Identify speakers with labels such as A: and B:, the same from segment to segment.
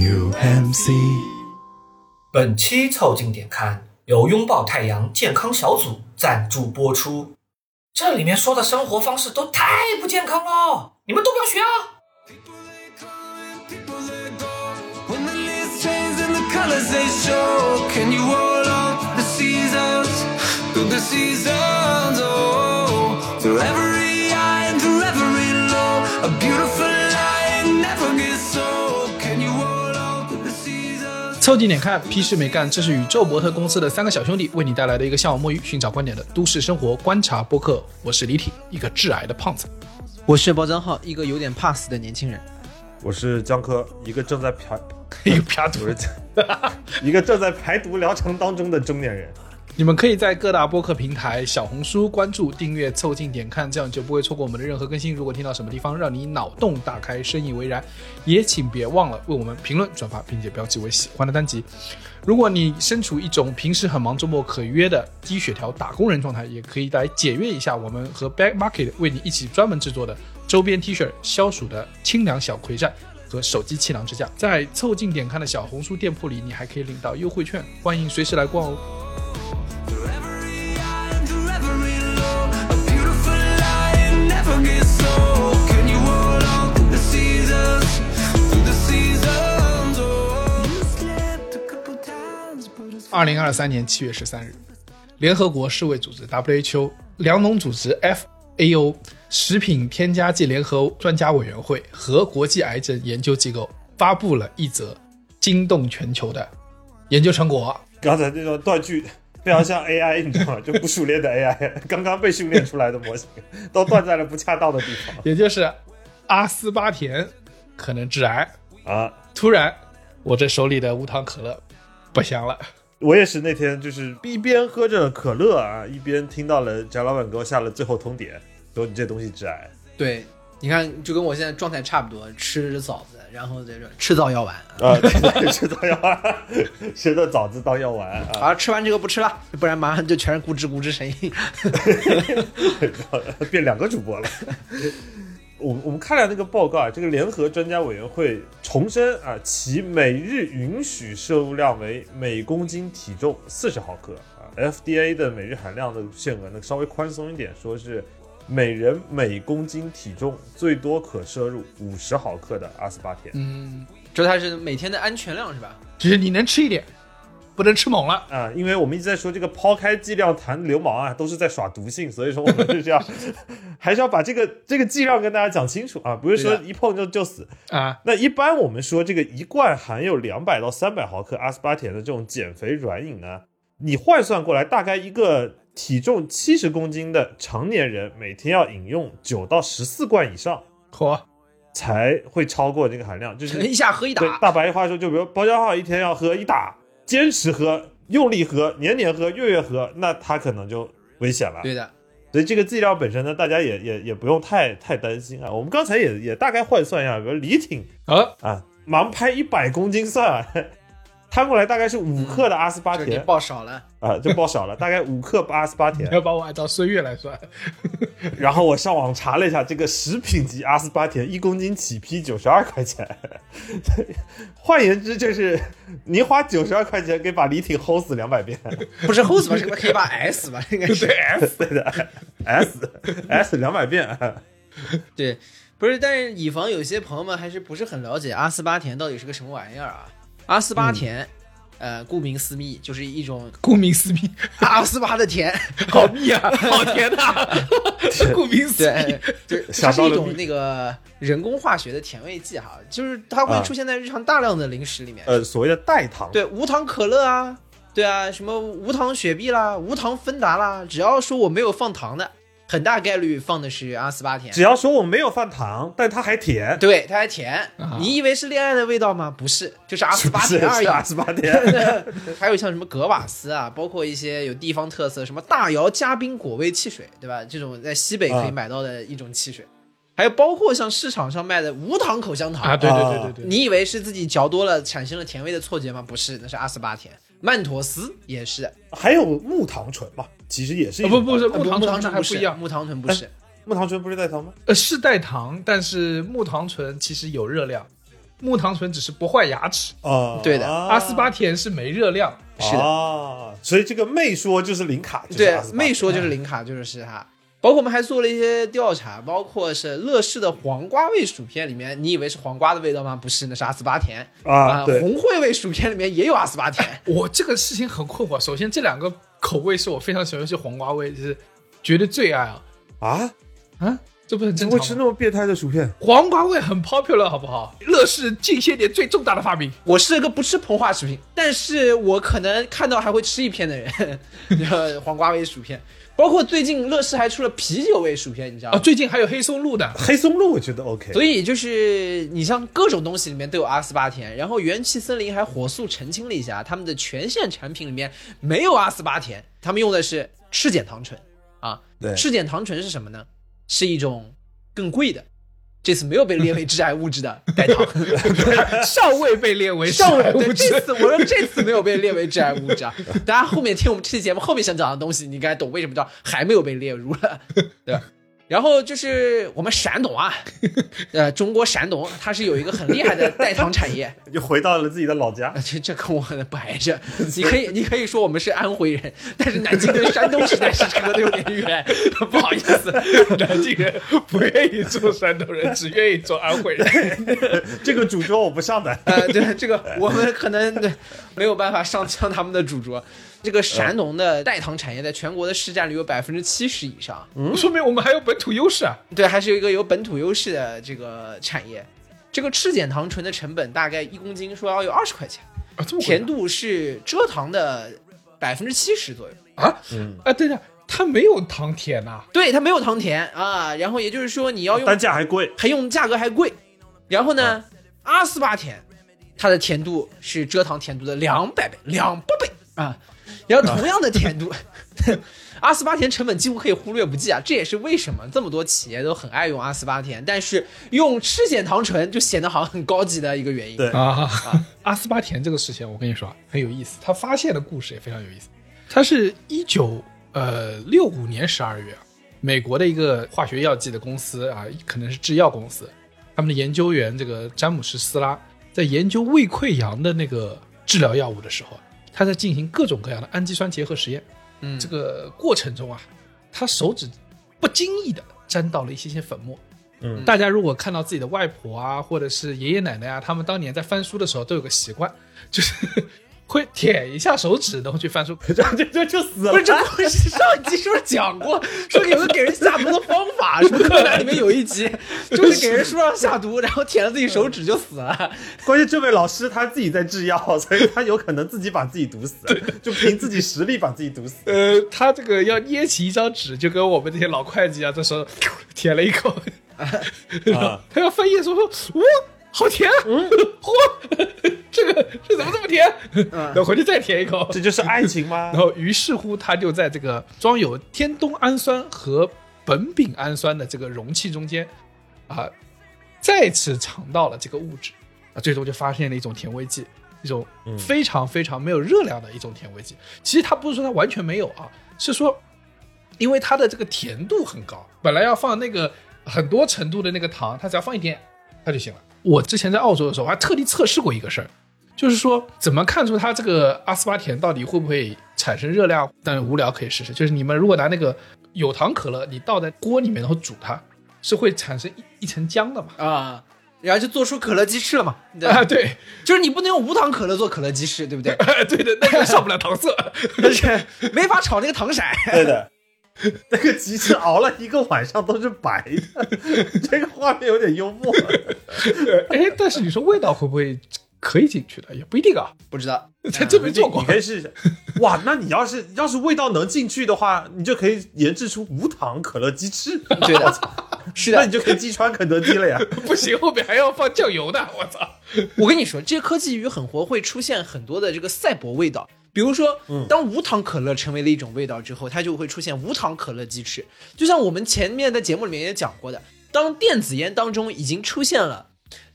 A: New MC。
B: 本期凑近点看由拥抱太阳健康小组赞助播出。这里面说的生活方式都太不健康了，你们都不要学啊
C: ！When the leaves
D: 凑近点看，屁事没干，这是宇宙博特公司的三个小兄弟为你带来的一个向往摸鱼、寻找观点的都市生活观察播客。我是李挺，一个致癌的胖子。
E: 我是包张浩，一个有点怕死的年轻人。
F: 我是江科，一个正在排，
D: 一个
F: 排毒一个正在排毒疗程当中的中年人。
D: 你们可以在各大播客平台、小红书关注、订阅、凑近点看，这样就不会错过我们的任何更新。如果听到什么地方让你脑洞大开、深以为然，也请别忘了为我们评论、转发，并且标记为喜欢的单集。如果你身处一种平时很忙、周末可约的低血条打工人状态，也可以来解约一下我们和 Back Market 为你一起专门制作的周边 T 恤、消暑的清凉小葵扇和手机气囊支架。在凑近点看的小红书店铺里，你还可以领到优惠券，欢迎随时来逛哦。
C: Every low, a beautiful light never gets old. Can you up the? Oh,
D: 三年七月十三日，联合国世卫组织 WHO、粮农组织 FAO、食品添加剂联合专家委员会和国际癌症研究机构发布了一则惊动全球的研究成果。
F: 刚才那种断句非常像 AI，你知道吗？就不熟练的 AI，刚刚被训练出来的模型都断在了不恰当的地方
D: 也就是阿斯巴甜可能致癌。
F: 啊！
D: 突然，我这手里的无糖可乐不香了。
F: 我也是那天就是一边喝着可乐啊，一边听到了贾老板给我下了最后通牒，说你这东西致癌。
E: 对，你看，就跟我现在状态差不多，吃枣子，然后在这吃枣药丸。
F: 啊，吃到药丸，吃的枣子当药丸啊！
E: 好，吃完这个不吃了，不然马上就全是咕吱咕吱声音。
F: 变两个主播了。我我们看了那个报告啊，这个联合专家委员会重申啊，其每日允许摄入量为每公斤体重四十毫克啊，FDA 的每日含量的限额呢稍微宽松一点，说是每人每公斤体重最多可摄入五十毫克的阿斯巴甜。
D: 嗯，
E: 就它是每天的安全量是吧？
D: 只是你能吃一点，不能吃猛了。
F: 啊，因为我们一直在说这个抛开剂量谈流氓啊，都是在耍毒性，所以说我们就是要 还是要把这个这个剂量跟大家讲清楚啊，不是说一碰就就死。
D: 啊，
F: 那一般我们说这个一罐含有两百到三百毫克阿斯巴甜的这种减肥软饮呢，你换算过来，大概一个体重七十公斤的成年人每天要饮用九到十四罐以上，
D: 嚯，
F: 才会超过这个含量。就是
E: 一下喝一
F: 对
E: 打，
F: 大白话说，就比如包浆号一天要喝一打，坚持喝、用力喝、年年喝、月月喝，那他可能就危险了。
E: 对的，
F: 所以这个剂量本身呢，大家也也也不用太太担心啊。我们刚才也也大概换算一下，比如李挺
D: 啊，
F: 啊，盲拍一百公斤算啊，摊过来大概是五克的阿斯巴甜
E: 报少了。
F: 啊，就报少了，大概五克阿斯巴甜。
D: 要把我按照岁月来算。
F: 然后我上网查了一下，这个食品级阿斯巴甜一公斤起批九十二块钱，换言之就是你花九十二块钱可以把李挺齁死两百遍，
E: 不是 host 吧？是可以把 S 吧？应该是。
F: 对的，S S 两百遍，
E: 对，不是，但是以防有些朋友们还是不是很了解阿斯巴甜到底是个什么玩意儿啊？阿斯巴甜，呃，顾名思义就是一种
D: 顾名思义，
E: 阿斯巴的甜，
D: 好蜜啊，好甜啊！顾名思义
E: 对，，它是一种那个人工化学的甜味剂哈，就是它会
F: 啊
E: 出现在日常大量的零食里面。
F: 呃，所谓的代糖，
E: 对，无糖可乐啊，对啊，什么无糖雪碧啦，无糖芬达啦，只要说我没有放糖的，很大概率放的是阿斯巴甜
F: 只。要说我没有放糖，但它还甜，
E: 对，它还甜，
D: 啊
E: 你以为是恋爱的味道吗？不是，就是阿斯巴甜而已。
F: 是阿斯巴甜？
E: 还有像什么格瓦斯啊，包括一些有地方特色，什么大窑加冰果味汽水，对吧？这种在西北可以
F: 啊
E: 买到的一种汽水。还有包括像市场上卖的无糖口香糖
D: 啊，对对对对对，
E: 你以为是自己嚼多了产生了甜味的错觉吗？不是，那是阿斯巴甜。曼妥思也是，
F: 还有木糖醇嘛，其实也是一种
D: 啊不不是
E: 呃木
D: 木糖醇
E: 醇不是
D: 还不一样，
E: 木糖醇不是。
F: 木糖醇不是代糖吗？
D: 呃是代糖，但是木糖醇其实有热量，木糖醇只是不坏牙齿，
F: 啊，
E: 对的
D: 阿斯巴甜是没热量。
E: 是的
F: 啊，所以这个妹说就是零卡，就是
E: 对
F: 阿斯，巴
E: 没说就是零卡，就是是它。包括我们还做了一些调查，包括是乐事的黄瓜味薯片里面，你以为是黄瓜的味道吗？不是，那是阿斯巴甜
F: 啊对
E: 红烩味薯片里面也有阿斯巴甜，
D: 我这个事情很困惑。首先，这两个口味是我非常喜欢，是黄瓜味，就是绝对最爱啊
F: 啊，
D: 啊！这不是很
F: 怎么会吃
D: 正常吗？
F: 那么变态的薯片？
D: 黄瓜味很 popular，好不好？乐事近些年最重大的发明。
E: 我是一个不吃膨化食品，但是我可能看到还会吃一片的人，呃 黄瓜味薯片，包括最近乐视还出了啤酒味薯片，你知道
D: 啊，
E: 吗？
D: 最近还有黑松露的，
F: 黑松露我觉得 OK，
E: 所以就是你像各种东西里面都有阿斯巴甜，然后元气森林还火速澄清了一下，他们的全线产品里面没有阿斯巴甜，他们用的是赤碱糖醇啊。
F: 对
E: 赤碱糖醇是什么呢？是一种更贵的，这次没有被列为致癌物质的 代糖。
D: 尚未被列为
E: 上
D: 致癌物
E: 对这。次我说这次没有被列为致癌物质啊！大家后面听我们这期节目后面想讲的东西，你应该懂为什么叫还没有被列入了，对吧？然后就是我们山东啊，呃，中国山东它是有一个很厉害的代糖产业，
F: 就回到了自己的老家
E: 啊，这这跟我不挨着。你可以你可以说我们是安徽人，但是南京跟山东实在是隔得有点远，不好意思。
D: 南京人不愿意做山东人，只愿意做安徽人。
F: 这个主桌我不上的。
E: 呃，对这个我们可能没有办法上上他们的主桌。这个山农的代糖产业在全国的市占率有百分之七十以上，嗯
D: 说明我们还有本土优势啊！
E: 对，还是有一个有本土优势的这个产业。这个赤碱糖醇的成本大概一公斤说要有二十块钱，
D: 啊，这么
E: 甜度是蔗糖的百分之七十左右。
D: 啊？嗯啊，对的，它没有糖甜呐、
E: 对，它没有糖甜啊，然后也就是说你要用
F: 单价还贵，
E: 还用价格还贵。然后呢，阿斯巴甜，它的甜度是蔗糖甜度的两百倍、两百倍啊。然后同样的甜度，阿斯巴甜成本几乎可以忽略不计啊。这也是为什么这么多企业都很爱用阿斯巴甜，但是用赤藓糖醇就显得好像很高级的一个原因。
F: 对
D: 啊，阿斯巴甜这个事情，我跟你说啊很有意思。他发现的故事也非常有意思。他是一九呃六五年十二月啊，美国的一个化学药剂的公司啊，可能是制药公司，他们的研究员这个詹姆斯斯拉在研究胃溃疡的那个治疗药物的时候，他在进行各种各样的氨基酸结合实验。
E: 嗯
D: 这个过程中啊，他手指不经意的沾到了一些些粉末。
F: 嗯
D: 大家如果看到自己的外婆啊，或者是爷爷奶奶啊，他们当年在翻书的时候都有个习惯，就是会舔一下手指，然后去翻书。
F: 这这这就死了
E: 不是，这故事上一集是不是讲过，说有个给人下毒的方法？什么柯南里面有一集，就是给人书上下毒，然后舔了自己手指就死了。
F: 关键这位老师他自己在制药，所以他有可能自己把自己毒死，就凭自己实力把自己毒死。
D: 呃，他这个要捏起一张纸，就跟我们这些老会计啊，这时候舔了一口，然后他要翻页说说，哇，好甜，嗯，嚯，这个这怎么这么甜？然后回去再舔一口，
F: 这就是爱情吗
D: 然？后于是乎，他就在这个装有天冬氨酸和苯丙氨酸的这个容器中间，啊，再次尝到了这个物质，啊，最终就发现了一种甜味剂，一种非常非常没有热量的一种甜味剂。其实它不是说它完全没有啊，是说因为它的这个甜度很高，本来要放那个很多程度的那个糖，它只要放一点它就行了。我之前在澳洲的时候，我还特地测试过一个事儿，就是说怎么看出它这个阿斯巴甜到底会不会产生热量？但是无聊可以试试，就是你们如果拿那个有糖可乐，你倒在锅里面然后煮它，是会产生一一层浆的嘛？
E: 啊，然后就做出可乐鸡翅了嘛？对
D: 啊，对，
E: 就是你不能用无糖可乐做可乐鸡翅，对不对？
D: 对的，那个上不了糖色。
E: 而且没法炒那个糖色。
F: 对的，那个鸡翅熬了一个晚上都是白的，这个画面有点幽默。
D: 哎，但是你说味道会不会可以进去的？也不一定啊，
E: 不知道，
D: 这真没做过
F: 你。可以试一下。哇，那你要是要是味道能进去的话，你就可以研制出无糖可乐鸡翅。
E: 对的，是的
F: 那你。就可以击穿肯德基了呀。
D: 不行，后面还要放酱油的，我操！
E: 我跟你说，这些科技与狠活会出现很多的这个赛博味道。比如说，当无糖可乐成为了一种味道之后，它就会出现无糖可乐鸡翅。就像我们前面的节目里面也讲过的，当电子烟当中已经出现了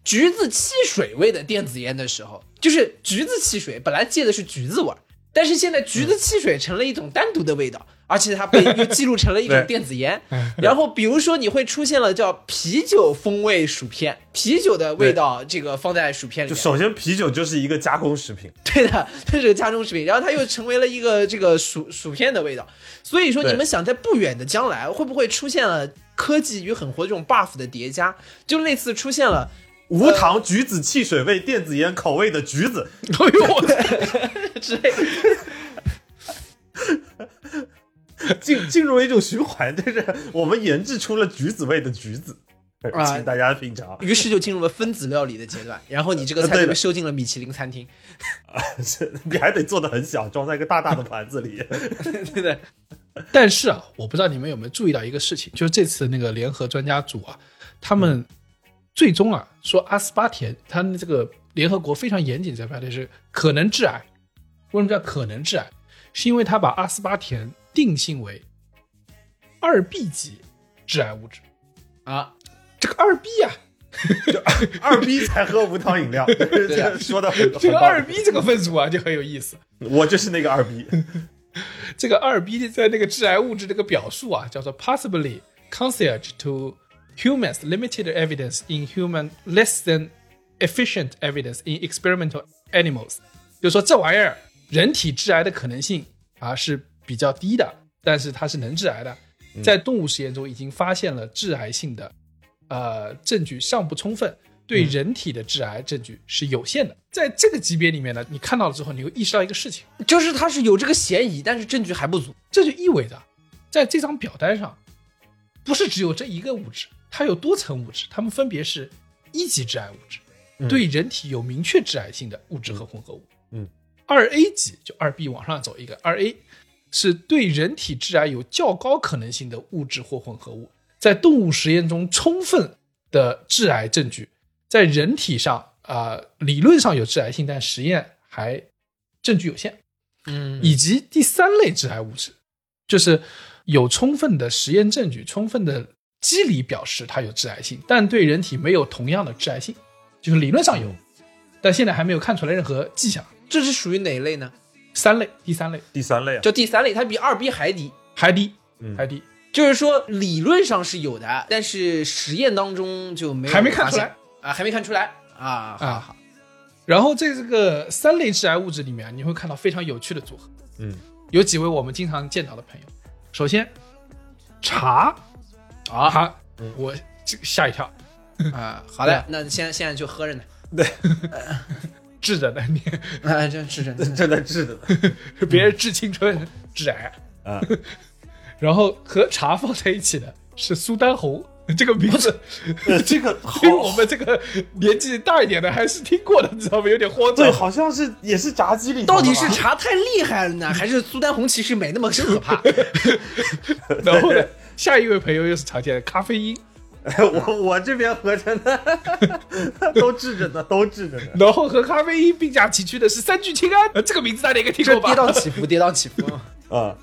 E: 橘子汽水味的电子烟的时候，就是橘子汽水本来借的是橘子味儿，但是现在橘子汽水成了一种单独的味道，而且它被又记录成了一种电子烟。然后比如说你会出现了叫啤酒风味薯片，啤酒的味道这个放在薯片里面，
F: 就首先啤酒就是一个加工食品，
E: 对的，这是个加工食品，然后它又成为了一个这个薯薯片的味道。所以说，你们想在不远的将来，会不会出现了科技与狠活这种 buff 的叠加？就类似出现了
F: 无糖橘子汽水味电子烟口味的橘子，
D: 哎呦我
E: 之类的，
F: 进进入了一种循环，就是我们研制出了橘子味的橘子，
E: 啊
F: 请大家品尝。
E: 于是就进入了分子料理的阶段。然后你这个菜就被收进了米其林餐厅，
F: 是你还得做的很小，装在一个大大的盘子里。
E: 对的，
D: 但是啊，我不知道你们有没有注意到一个事情，就是这次那个联合专家组啊，他们最终啊说阿斯巴甜，他们这个联合国非常严谨在发的是可能致癌。为什么叫可能致癌？是因为他把阿斯巴甜定性为二 B 级致癌物质。
E: 啊，
D: 这个二 B 啊，
F: 二 B 才喝无糖饮料，说的很
D: 这个二 B 这个分组啊就很有意思。
F: 我就是那个二 B，。
D: 这个二 B 在那个致癌物质这个表述啊，叫做 possibly concierge to humans limited evidence in human less than efficient evidence in experimental animals，就是说这玩意儿人体致癌的可能性啊是比较低的，但是它是能致癌的。在动物实验中已经发现了致癌性的，呃，证据尚不充分，对人体的致癌证据是有限的。在这个级别里面呢，你看到了之后，你会意识到一个事情。
E: 就是它是有这个嫌疑，但是证据还不足。
D: 这就意味着，在这张表单上，不是只有这一个物质，它有多层物质，它们分别是一级致癌物质，对人体有明确致癌性的物质和混合物。
F: 嗯，
D: 二 A 级就二 B 往上走一个，二 A 是对人体致癌有较高可能性的物质或混合物，在动物实验中充分的致癌证据，在人体上啊、呃理论上有致癌性，但实验还证据有限。
E: 嗯
D: 以及第三类致癌物质，就是有充分的实验证据、充分的机理表示它有致癌性，但对人体没有同样的致癌性，就是理论上有，但现在还没有看出来任何迹象。
E: 这是属于哪一类呢？
D: 三类，第三类
F: 第三类啊，
E: 就第三类，它比二 B 还低。
D: 还低，
F: 嗯
D: 还低，
E: 就是说理论上是有的，但是实验当中就没有
D: 还没看出来
E: 啊，还没看出来啊
D: 啊。好，然后在这个三类致癌物质里面，你会看到非常有趣的组合，
F: 嗯，
D: 有几位我们经常见到的朋友。首先，茶
E: 啊
D: 它我这个吓一跳，
E: 啊，好嘞，那现在现在就喝着呢，对
D: 治着呢，你
E: 啊，这是真的。
F: 正在治着呢。
D: 别人治青春，治癌。
F: 啊，
D: 然后和茶放在一起的是苏丹红，这个名字，
F: 呃这个好
D: 我们这个年纪大一点的还是听过的，你知道吗？有点慌张
F: 对，
D: 张。
F: 好像是也是炸鸡里
E: 到底是茶太厉害了呢，还是苏丹红其实没那么可怕？
D: 然后呢，下一位朋友又是常见的咖啡因，
F: 我我这边合着呢，都治着呢，都治着呢。
D: 然后和咖啡因并驾齐驱的是三聚氰胺，呃这个名字大家应该听过吧？
E: 跌宕起伏，跌宕起伏。
F: 啊，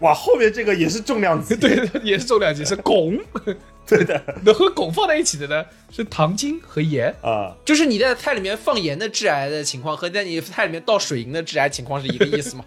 F: 哇，后面这个也是重量级，
D: 对，也是重量级，是汞。
F: 对的
D: 那和汞放在一起的呢是糖精和盐。
F: 啊，
E: 就是你在菜里面放盐的致癌的情况和在你菜里面倒水银的致癌情况是一个意思吗？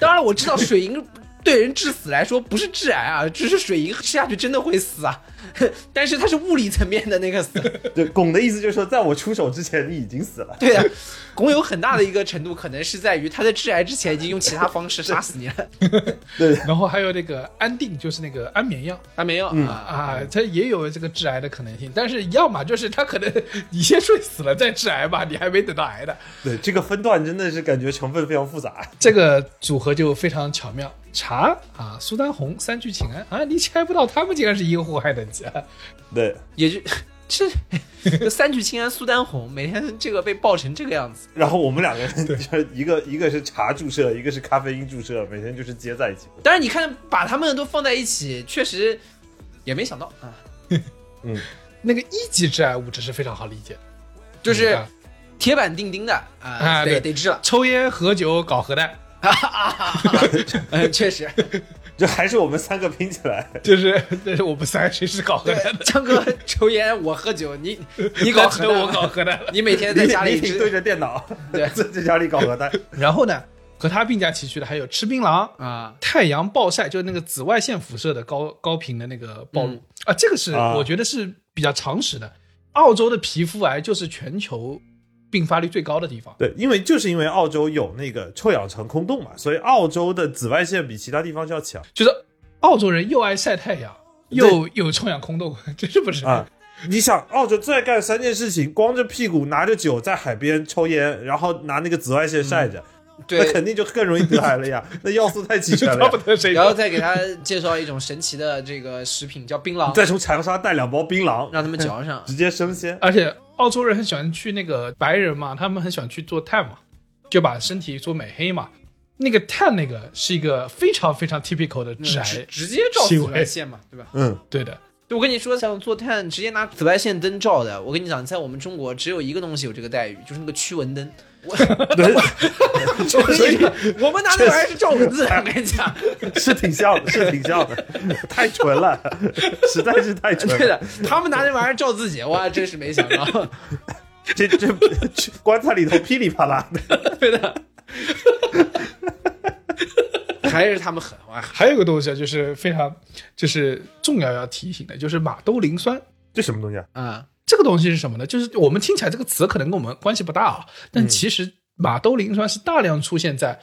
E: 当然我知道水银对人致死来说不是致癌啊，只是水银吃下去真的会死啊，但是它是物理层面的那个死。
F: 对，汞的意思就是说，在我出手之前你已经死了。
E: 对的，汞有很大的一个程度可能是在于它在致癌之前已经用其他方式杀死你了。
F: 对，
D: 然后还有那个安定，就是那个安眠药。
E: 安眠药
F: 嗯
E: 啊，
D: 啊，它也有这个致癌的可能性，但是要么就是它可能你先睡死了再致癌吧，你还没等到癌的，
F: 对，这个分段真的是感觉成分非常复杂。
D: 这个组合就非常巧妙。茶啊，苏丹红、三聚氰胺啊，你猜不到他们竟然是一个祸害等级啊！
F: 对，
E: 也就这这三聚氰胺苏丹红每天这个被爆成这个样子。
F: 然后我们两个人就是一个一个是茶注射，一个是咖啡因注射，每天就是接在一起。
E: 但是，你看把他们都放在一起，确实也没想到啊，嗯
D: 那个一级致癌物质是非常好理解，
E: 就是
D: 啊
E: 铁板钉钉的啊，
D: 啊对
E: 得得治了。
D: 抽烟、喝酒、搞核弹，
E: 嗯，确实，
F: 就还是我们三个拼起来，
D: 就是这是我们三个谁是搞核弹的？
E: 江哥抽烟，我喝酒，你你搞核弹，
D: 我搞核弹。
E: 你每天在家里
F: 你你
E: 只
F: 对着电脑，
E: 对
F: 在在家里搞核弹。
D: 然后呢，和他并驾齐驱的还有吃槟榔、
E: 啊，
D: 太阳暴晒，就是那个紫外线辐射的高高频的那个暴露、
E: 嗯
D: 啊，这个是
F: 啊
D: 我觉得是比较常识的。澳洲的皮肤癌就是全球并发率最高的地方，
F: 对，因为就是因为澳洲有那个臭氧层空洞嘛，所以澳洲的紫外线比其他地方就要强
D: 就是澳洲人又爱晒太阳，又有臭氧空洞，这是不是？
F: 啊。你想，澳洲最爱干三件事情：光着屁股拿着酒在海边抽烟，然后拿那个紫外线晒着，那
E: 对，
F: 肯定就更容易得癌了呀。那要素太齐全了
D: 不。得谁
E: 然后再给他介绍一种神奇的这个食品，叫槟榔，
F: 再从长沙带两包槟榔，
E: 让他们嚼上。
F: 直接生鲜。
D: 而且澳洲人很喜欢去那个白人嘛，他们很喜欢去做 tan 嘛，就把身体做美黑嘛。那个 tan 那个是一个非常非常 typical 的致癌，
E: 直直接照紫外线嘛，对吧？
F: 嗯，
D: 对的，
E: 对我跟你说，像做碳直接拿紫外线灯照的，我跟你讲，在我们中国只有一个东西有这个待遇，就是那个驱蚊灯。我 所以我们拿那玩意儿是照文字的，我跟你讲，
F: 是挺像的，是挺像的，太纯了，实在是太纯了。
E: 对的，他们拿那玩意儿照自己，我还真是没想到。
F: 这这这棺材里头噼里啪啦的，
E: 对的，还是他们狠哇！
D: 还有个东西啊，就是非常就是重要要提醒的，就是马兜铃酸。
F: 这什么东西啊？
E: 啊，
D: 这个东西是什么呢？就是我们听起来这个词可能跟我们关系不大啊，但其实马兜铃酸是大量出现在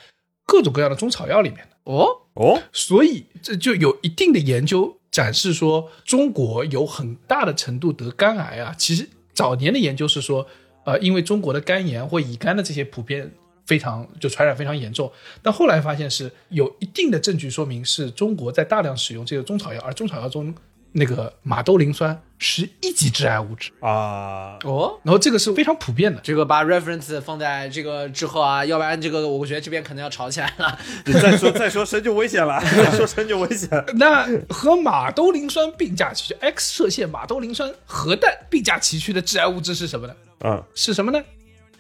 D: 各种各样的中草药里面的。
E: 哦，
F: 哦，
D: 所以这就有一定的研究展示说，中国有很大的程度得肝癌啊。其实早年的研究是说，呃，因为中国的肝炎或乙肝的这些普遍非常就传染非常严重，但后来发现是有一定的证据说明是中国在大量使用这个中草药，而中草药中那个马兜铃酸是一级致癌物质，
F: 啊，
E: 哦，
D: 然后这个是非常普遍的。
E: 这个把 reference 放在这个之后啊，要不然这个我觉得这边可能要吵起来了。
F: 再说 再说生就危险了，再说生就危险。
D: 那和马兜铃酸并驾齐驱，X 射线马兜铃酸核弹并驾齐驱的致癌物质是什么呢？
F: 嗯，
D: 是什么呢？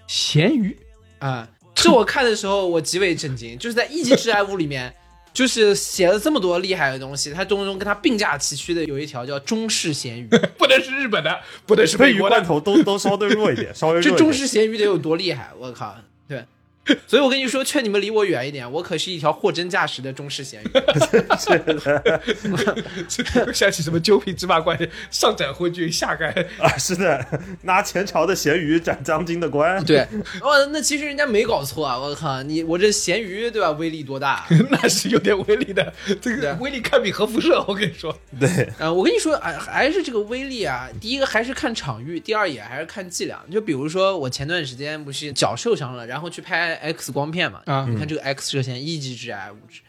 D: 咸鱼。
E: 啊，这我看的时候我极为震惊，就是在一级致癌物里面，就是写了这么多厉害的东西，他当中跟他并驾齐驱的有一条叫中式咸鱼，
D: 不能是日本的，不能是
F: 鲱鱼
D: 美国的。
F: 罐头都都稍微弱一点，稍微弱一点。
E: 这中式咸鱼得有多厉害？我靠，对。所以我跟你说，劝你们离我远一点，我可是一条货真价实的中式咸鱼。
D: 想起什么九品芝麻官，上斩昏君，下改
F: 啊，是的，拿前朝的咸鱼斩将军的官。
E: 对，哇，那其实人家没搞错啊！我靠，你我这咸鱼对吧？威力多大？
D: 那是有点威力的。这个威力堪比核辐射，我跟你说。
F: 对，
E: 啊，我跟你说，哎，还是这个威力啊。第一个还是看场域，第二也还是看剂量。就比如说我前段时间不是脚受伤了，然后去拍 X 光片嘛，
D: 啊
E: 你看这个 X 射线一级致癌物质。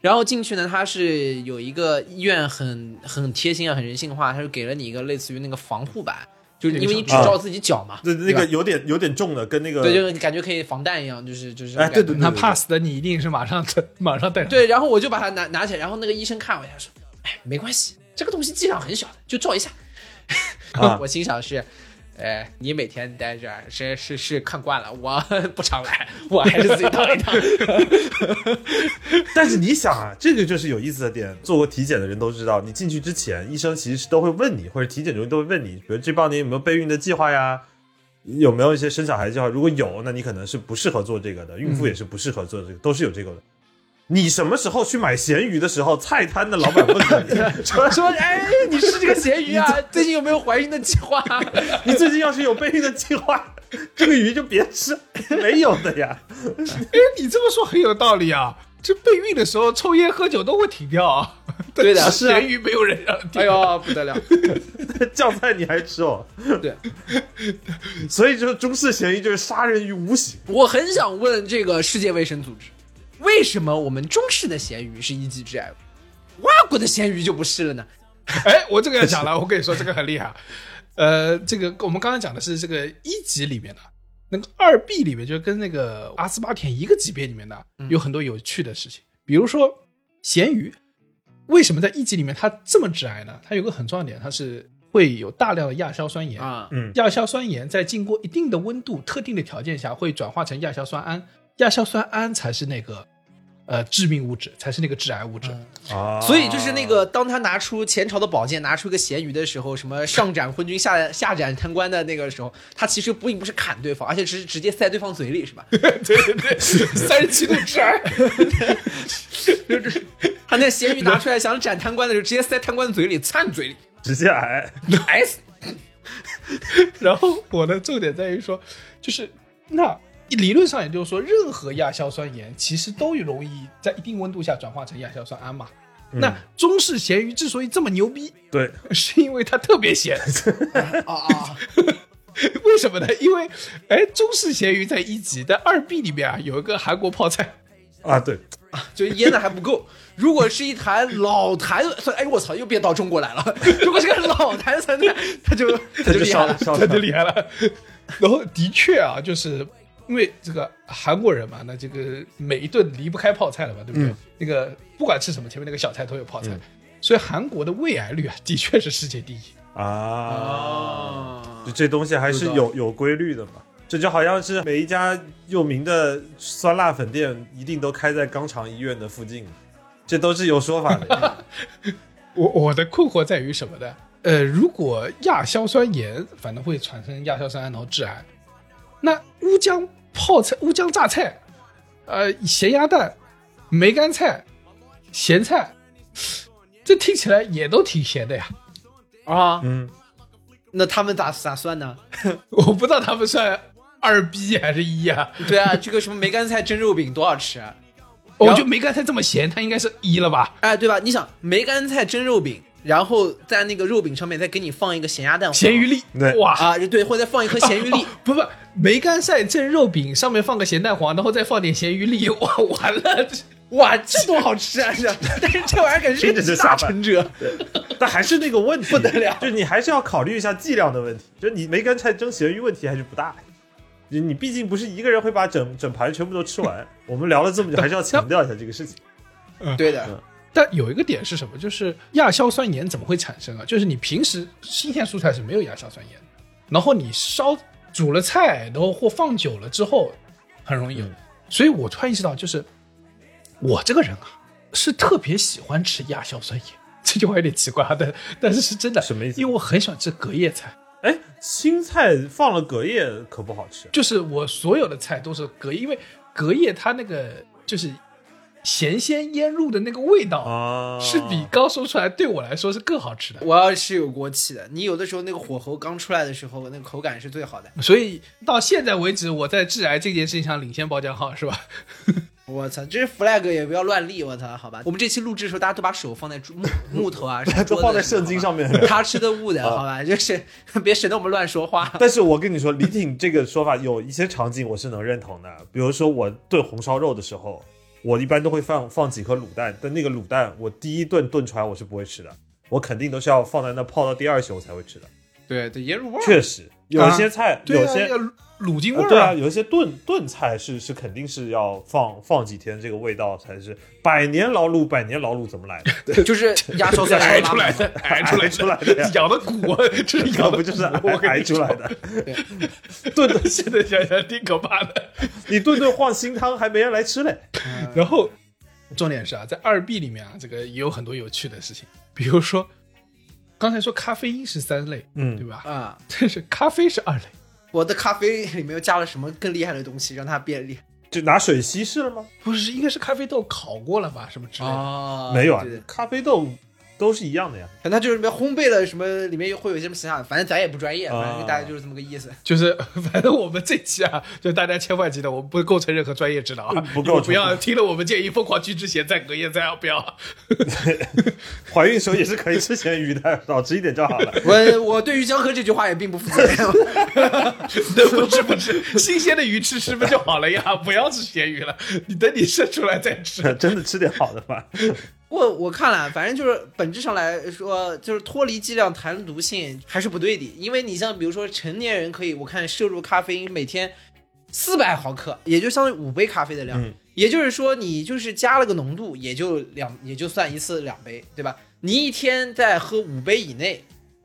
E: 然后进去呢，它是有一个医院很很贴心啊，很人性化，它是给了你一个类似于那个防护板，就是因为你只照自己脚嘛，对那
F: 个有点有点重的，跟那个
E: 对，就是感觉可以防弹一样，就是就是
F: 哎对对对
D: 那怕死的你一定是马上马上带上。
E: 对，然后我就把它拿拿起来，然后那个医生看我一下说：“哎，没关系，这个东西剂量很小的，就照一下。
F: 啊
E: 我心想是，哎，你每天待着是是是看惯了，我不常来，我还是自己躺一当。
F: 但是你想啊，这个就是有意思的点。做过体检的人都知道，你进去之前，医生其实是都会问你，或者体检中心都会问你，比如这半年有没有备孕的计划呀，有没有一些生小孩计划。如果有，那你可能是不适合做这个的，孕妇也是不适合做这个，都是有这个的。你什么时候去买咸鱼的时候，菜摊的老板问你说
E: 说，哎，你是这个咸鱼啊？最近有没有怀孕的计划？
F: 你最近要是有备孕的计划，这个鱼就别吃，没有的呀。
D: 哎，你这么说很有道理啊。这备孕的时候抽烟喝酒都会停掉啊。
E: 对的
F: 是啊
D: 咸鱼没有人让停。
E: 哎呦，不得了！
F: 酱菜你还吃哦？
E: 对，
F: 所以就是中式咸鱼就是杀人于无形。
E: 我很想问这个世界卫生组织，为什么我们中式的咸鱼是一级致癌物，外国的咸鱼就不是了呢？
D: 哎，我这个要讲了，我跟你说，这个很厉害。呃，这个我们刚才讲的是这个一级里面的，那个二 B 里面就跟那个阿斯巴甜一个级别里面的，有很多有趣的事情。比如说咸鱼，为什么在一级里面它这么致癌呢？它有个很重要点，它是会有大量的亚硝酸盐。
E: 啊，
F: 嗯
D: 亚硝酸盐在经过一定的温度、特定的条件下，会转化成亚硝酸胺。亚硝酸胺才是那个呃致命物质，才是那个致癌物质。
F: 啊，
E: 所以就是那个，当他拿出前朝的宝剑，拿出个咸鱼的时候，什么上斩昏君，下下斩贪官的那个时候，他其实并不是砍对方，而且只是直接塞对方嘴里，是吧？
D: 对对对，三十七度致癌。
E: 他那咸鱼拿出来想斩贪官的时候，直接塞贪官的嘴里，窜嘴里，
F: 直接癌，
E: 癌死。
D: 然后我的重点在于说，就是那理论上也就是说，任何亚硝酸盐其实都容易在一定温度下转化成亚硝酸铵嘛。那中式咸鱼之所以这么牛逼，
F: 对，
D: 是因为它特别咸。
E: 啊 啊！
D: 为什么呢？因为哎，中式咸鱼在一级，在二 B 里面啊有一个韩国泡菜，
F: 啊，对啊，
E: 就腌的还不够。如果是一坛老坛酸，哎我操，又变到中国来了。如果是个老坛酸菜，他就他就厉害了。
D: 那就厉害了。然后的确啊，就是因为这个韩国人嘛，那这个每一顿离不开泡菜了嘛，对不对？那个不管吃什么，前面那个小菜都有泡菜，所以韩国的胃癌率啊，的确是世界第一。
F: 啊，就这东西还是有有规律的嘛。这就好像是每一家有名的酸辣粉店，一定都开在肛肠医院的附近，这都是有说法的。
D: 我我的困惑在于什么呢？呃，如果亚硝酸盐反正会产生亚硝酸胺，然后致癌，那乌江泡菜、乌江榨菜，呃，咸鸭蛋、梅干菜、咸菜，这听起来也都挺咸的呀。
E: 啊，
F: 嗯，
E: 那他们咋咋算呢？
D: 我不知道他们算二逼还是一啊？
E: 对啊，这个什么梅干菜蒸肉饼多少吃啊！
D: 我觉得梅干菜这么咸，它应该是一了吧？
E: 哎，对吧？你想梅干菜蒸肉饼，然后在那个肉饼上面再给你放一个咸鸭蛋黄、
D: 咸鱼粒，
F: 对
D: 哇！
E: 啊，对，或者再放一颗 咸鱼粒，
D: 不不，梅干菜蒸肉饼上面放个咸蛋黄，然后再放点咸鱼粒，哇，完了，
E: 哇，这多好吃啊！这，但是这玩意儿感觉
F: 真的
E: 是
F: 下饭
E: 成者。
F: 但还是那个问题
E: 不得了
F: 就是你还是要考虑一下剂量的问题。就是你梅干菜蒸咸鱼问题还是不大，你你毕竟不是一个人会把整整盘全部都吃完。我们聊了这么久，还是要强调一下这个事情。
E: 对的，
D: 但有一个点是什么？就是亚硝酸盐怎么会产生啊？就是你平时新鲜蔬菜是没有亚硝酸盐的，然后你烧煮了菜，然后或放久了之后，很容易有。所以我突然意识到，就是我这个人啊，是特别喜欢吃亚硝酸盐。这句话有点奇怪啊，但但是是真的，
F: 什么意思
D: 因为我很喜欢吃隔夜菜，
F: 哎，青菜放了隔夜可不好吃。
D: 就是我所有的菜都是隔夜，因为隔夜它那个就是咸鲜腌入的那个味道
F: 啊
D: 是比刚说出来对我来说是更好吃的。
E: 我要是有锅气的，你有的时候那个火候刚出来的时候，那个口感是最好的。
D: 所以到现在为止，我在致癌这件事情上领先包浆号，是吧？
E: 我操，这是 flag 也不要乱立，我操，好吧。我们这期录制的时候，大家都把手放在木 木头啊，
F: 都 放在圣经上面
E: 面，他吃的物的，好吧，就是别省得我们乱说话。
F: 但是我跟你说，李挺这个说法有一些场景我是能认同的，比如说我炖红烧肉的时候，我一般都会放放几颗卤蛋，但那个卤蛋我第一顿炖出来我是不会吃的，我肯定都是要放在那泡到第二宿才会吃的。
E: 对对，椰乳味。
F: 确实，有一些菜，有些
D: 卤精味儿
F: 呃对啊，有一些炖炖菜是是肯定是要放放几天，这个味道才是百年老卤，百年老卤怎么来的？
E: 就是压烧菜
D: 熬出来的，熬出来
F: 出来的呀
D: 养的骨，这是
F: 要
D: 养的
F: 不就是
D: 骨我跟你
F: 挨出来
D: 说
F: 的。炖的，
D: 现在想想挺可怕的。
F: 你炖炖换新汤还没人来吃嘞。
D: 然后重点是啊，在二 B 里面啊，这个也有很多有趣的事情，比如说刚才说咖啡因是三类，
F: 嗯
D: 对吧？
E: 啊！
D: 但是咖啡是二类，
E: 我的咖啡里面又加了什么更厉害的东西，让它变厉害？
F: 就拿水稀释了吗？
D: 不是应该是咖啡豆烤过了吧，什么之类的。
E: 啊
F: 没有啊
E: 对对，
F: 咖啡豆都是一样的呀。
E: 可能就是什么烘焙了什么，里面又会有一些什么其他的，反正咱也不专业，
F: 啊
E: 反正大概就是这么个意思。
D: 就是 反正我们这期啊，就大家千万记得，我们不构成任何专业指导啊，
F: 不构成
D: 不要听了我们建议疯狂去之前再隔夜再不要。
F: 怀孕时候也是可以吃咸鱼的，少吃一点就好了。
E: 我我对于江河这句话也并不负责 任。
D: 不吃不吃，新鲜的鱼吃吃不就好了呀？不要吃咸鱼了，你等你生出来再吃。
F: 真的吃点好的吧。
E: 我我看了，反正就是本质上来说，就是脱离剂量谈毒性还是不对的，因为你像比如说成年人可以，我看摄入咖啡因每天四百毫克，也就相当于五杯咖啡的量，
F: 嗯
E: 也就是说你就是加了个浓度，也就两也就算一次两杯，对吧？你一天在喝五杯以内，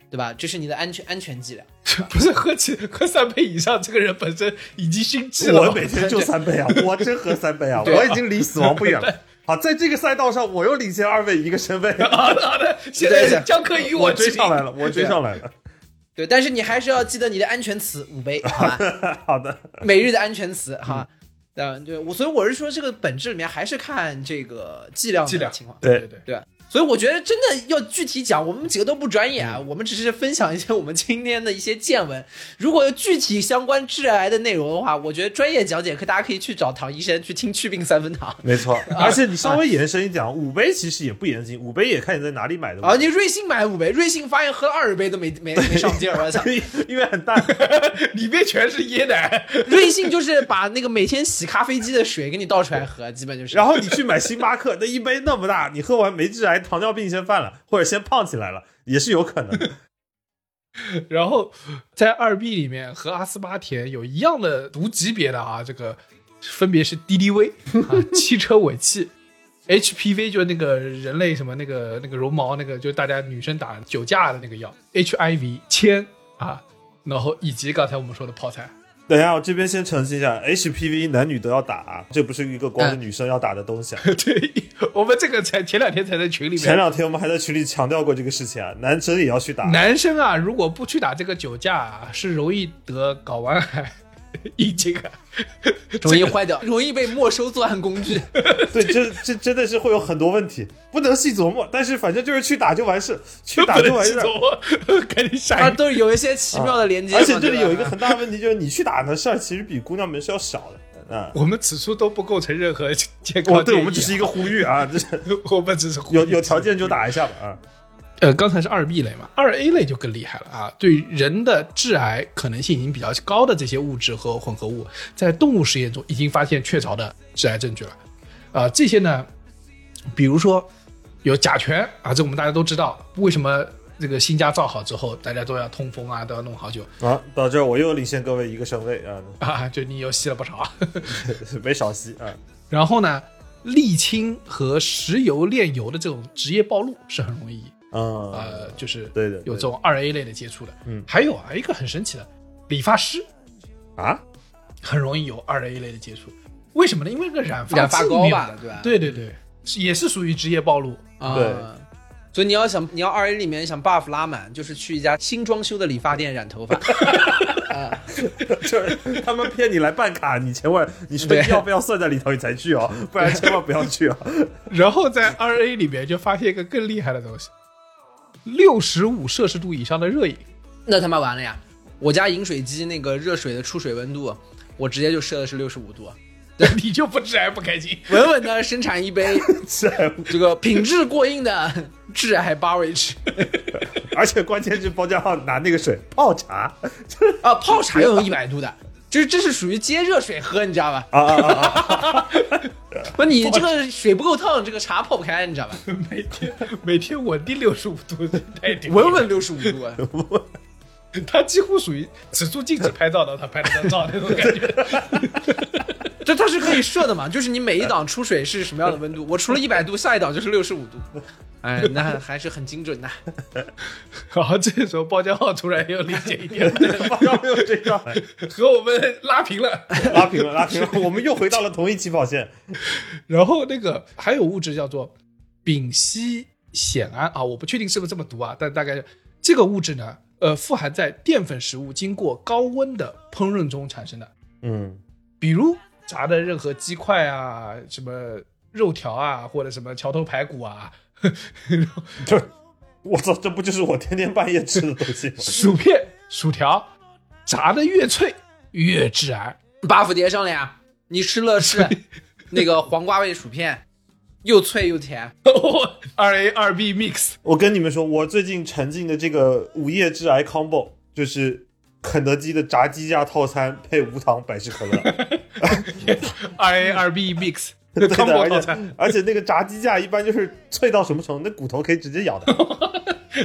E: 对吧？这是你的安全安全剂量。
D: 不是喝起喝三杯以上，这个人本身已经心悸了。
F: 我每天就三杯啊，我真喝三杯啊 我已经离死亡不远了。好，在这个赛道上，我又领先二位一个身位，
B: 好的好的，现在江科与
F: 我追上来了，我追上来了。
E: 对，但是你还是要记得你的安全词五杯，好吧？
F: 好的，
E: 每日的安全词哈。嗯，对，我所以我是说，这个本质里面还是看这个剂量
D: 剂量
E: 的情况。
F: 对
D: 对对，
E: 对，所以我觉得真的要具体讲，我们几个都不专业啊，我们只是分享一些我们今天的一些见闻。如果有具体相关致癌的内容的话，我觉得专业讲解课大家可以去找唐医生去听祛病三分堂。
F: 没错。而且你稍微延伸一讲，五杯其实也不严谨，五杯也看你在哪里买的。
E: 啊，你瑞幸买五杯，瑞幸发现喝了二十杯都没没没上劲儿，我操！
F: 因为很淡，
D: 里面全是椰奶，
E: 瑞幸就是把那个每天洗咖啡机的水给你倒出来喝，基本就是。
F: 然后你去买星巴克，那一杯那么大，你喝完没致癌，糖尿病先犯了，或者先胖起来了，也是有可能的。
D: 然后在二 B 里面和阿斯巴甜有一样的毒级别的啊，这个分别是 DDV 啊，汽车尾气，HPV 就是那个人类什么那个那个绒毛那个，就是大家女生打酒驾的那个药，HIV 铅啊，然后以及刚才我们说的泡菜。
F: 等一下，我这边先澄清一下，HPV 男女都要打啊，这不是一个光是女生要打的东西啊。
D: 对我们这个才前两天才在群里面，
F: 前两天我们还在群里强调过这个事情啊，男生也要去打。
D: 男生啊，如果不去打这个酒驾啊，是容易得睾丸癌、遗精啊。
E: 容易坏掉，容易被没收作案工具。
F: 对，这这真的是会有很多问题，不能细琢磨。但是反正就是去打就完事，去打就完事。
D: 赶紧下
E: 它
D: 一个。
E: 都是有一些奇妙的连接嘛、
F: 而且这里有一个很大的问题，就是你去打的事儿，其实比姑娘们是要少的啊。
D: 我们此处都不构成任何 健康
F: 哦，对，我们只是一个呼吁啊，这是
D: 我们只是呼吁
F: 有有条件就打一下吧啊。
D: 呃，刚才是二 B 类嘛，二 A 类就更厉害了啊！对人的致癌可能性已经比较高的这些物质和混合物，在动物实验中已经发现确凿的致癌证据了。啊、这些呢，比如说有甲醛啊，这我们大家都知道，为什么这个新家造好之后，大家都要通风啊，都要弄好久
F: 啊，到这儿我又领先各位一个身位啊，
D: 啊？就你又吸了不少。
F: 没少吸啊。
D: 然后呢，沥青和石油炼油的这种职业暴露是很容易
F: 嗯，
D: 呃，就是
F: 对的
D: 有这种二 A 类的接触的。
F: 嗯
D: 还有啊，一个很神奇的，理发师
F: 啊，
D: 很容易有二 A 类的接触。为什么呢？因为这个染发
E: 染发膏吧对吧
D: 对对也是属于职业暴露。
E: 啊
F: 对
E: 所以你要想，你要二 A 里面想 buff 拉满，就是去一家新装修的理发店染头发。
F: 就是他们骗你来办卡，你千万你说
E: 对
F: 要不要算在里头，你才去哦，不然千万不要去哦。
D: 然后在二 A 里面就发现一个更厉害的东西，六十五摄氏度以上的热饮。
E: 那他妈完了呀！我家饮水机那个热水的出水温度，我直接就设的是六十五度，
D: 你就不致癌不开心？
E: 稳稳的生产一杯
F: 是啊，
E: 这个品质过硬的致癌 barrage
F: 而且关键是包家浩拿那个水泡茶
E: 啊，泡茶要用一百度的，就是这是属于接热水喝，你知道吧？
F: 啊啊啊啊！
E: 不，你这个水不够烫，这个茶泡不开，你知道吧？
D: 每天每天稳定六十五度，
E: 稳稳六十五度啊！
D: 他几乎属于只住禁止拍照的，他拍了张照那种感觉。
E: 这它是可以设的嘛？就是你每一档出水是什么样的温度，我除了一百度，下一档就是六十五度。哎，那还是很精准的。
D: 然后这时候包浆号突然又理解一点，
F: 包家浩又追上来，
D: 和我们拉平了。
F: 拉平了，拉平了，我们又回到了同一起跑线。
D: 然后那个还有物质叫做丙烯酰胺啊，我不确定是不是这么读啊，但大概这个物质呢，呃，富含在淀粉食物经过高温的烹饪中产生的，
F: 嗯，
D: 比如炸的任何鸡块啊，什么肉条啊，或者什么桥头排骨啊，
F: 这 我操，这不就是我天天半夜吃的东西吗？
D: 薯片、薯条，炸的越脆越致癌。
E: buff 叠上了呀！你吃乐事那个黄瓜味薯片，又脆又甜。
D: 二 A 二 B mix，
F: 我跟你们说，我最近沉浸的这个午夜致癌 combo 就是肯德基的炸鸡架套餐配无糖百事可乐，
D: 二 A 二 B mix
F: 对的
D: combo
F: 而且
D: 套餐，
F: 而且那个炸鸡架一般就是脆到什么程度，那骨头可以直接咬的。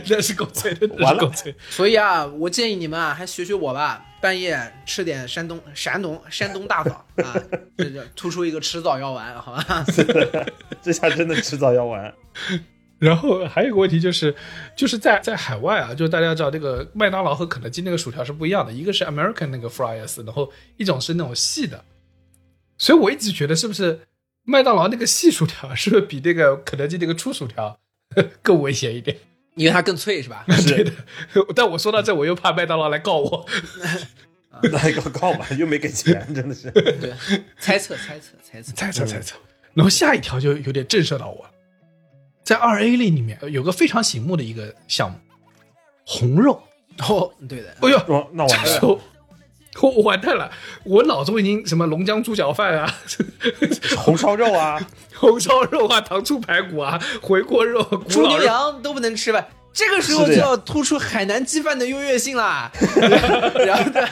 D: 那是够脆的，
F: 完了
D: 够脆。
E: 所以啊，我建议你们啊，还学学我吧，半夜吃点山东、山东、山东大枣啊，这这突出一个迟早要完，好吧？
F: 这下真的迟早要完。
D: 然后还有一个问题就是，就是在在海外啊，就大家知道这个麦当劳和肯德基那个薯条是不一样的，一个是 American 那个 fries，然后一种是那种细的，所以我一直觉得是不是麦当劳那个细薯条是不是比那个肯德基那个粗薯条 更危险一点？
E: 因为它更脆是吧？
D: 对的。但我说到这，我又怕麦当劳来告我。
F: 来 告告吧，又没给钱，真的是。
E: 对，猜测猜测猜测，
D: 猜测猜测。然后下一条就有点震慑到我了，在二 A 类里面有个非常醒目的一个项目，红肉。
E: 哦，对的，
D: 哎呦，
F: 哦，那我来了，
D: 我 我完蛋了，我脑中已经什么龙江猪脚饭啊，
F: 红烧肉啊，
D: 红烧肉啊，糖醋排骨啊，回锅肉、古
E: 猪牛。羊都不能吃吧？这个时候就要突出海南鸡饭的优越性啦，然后对对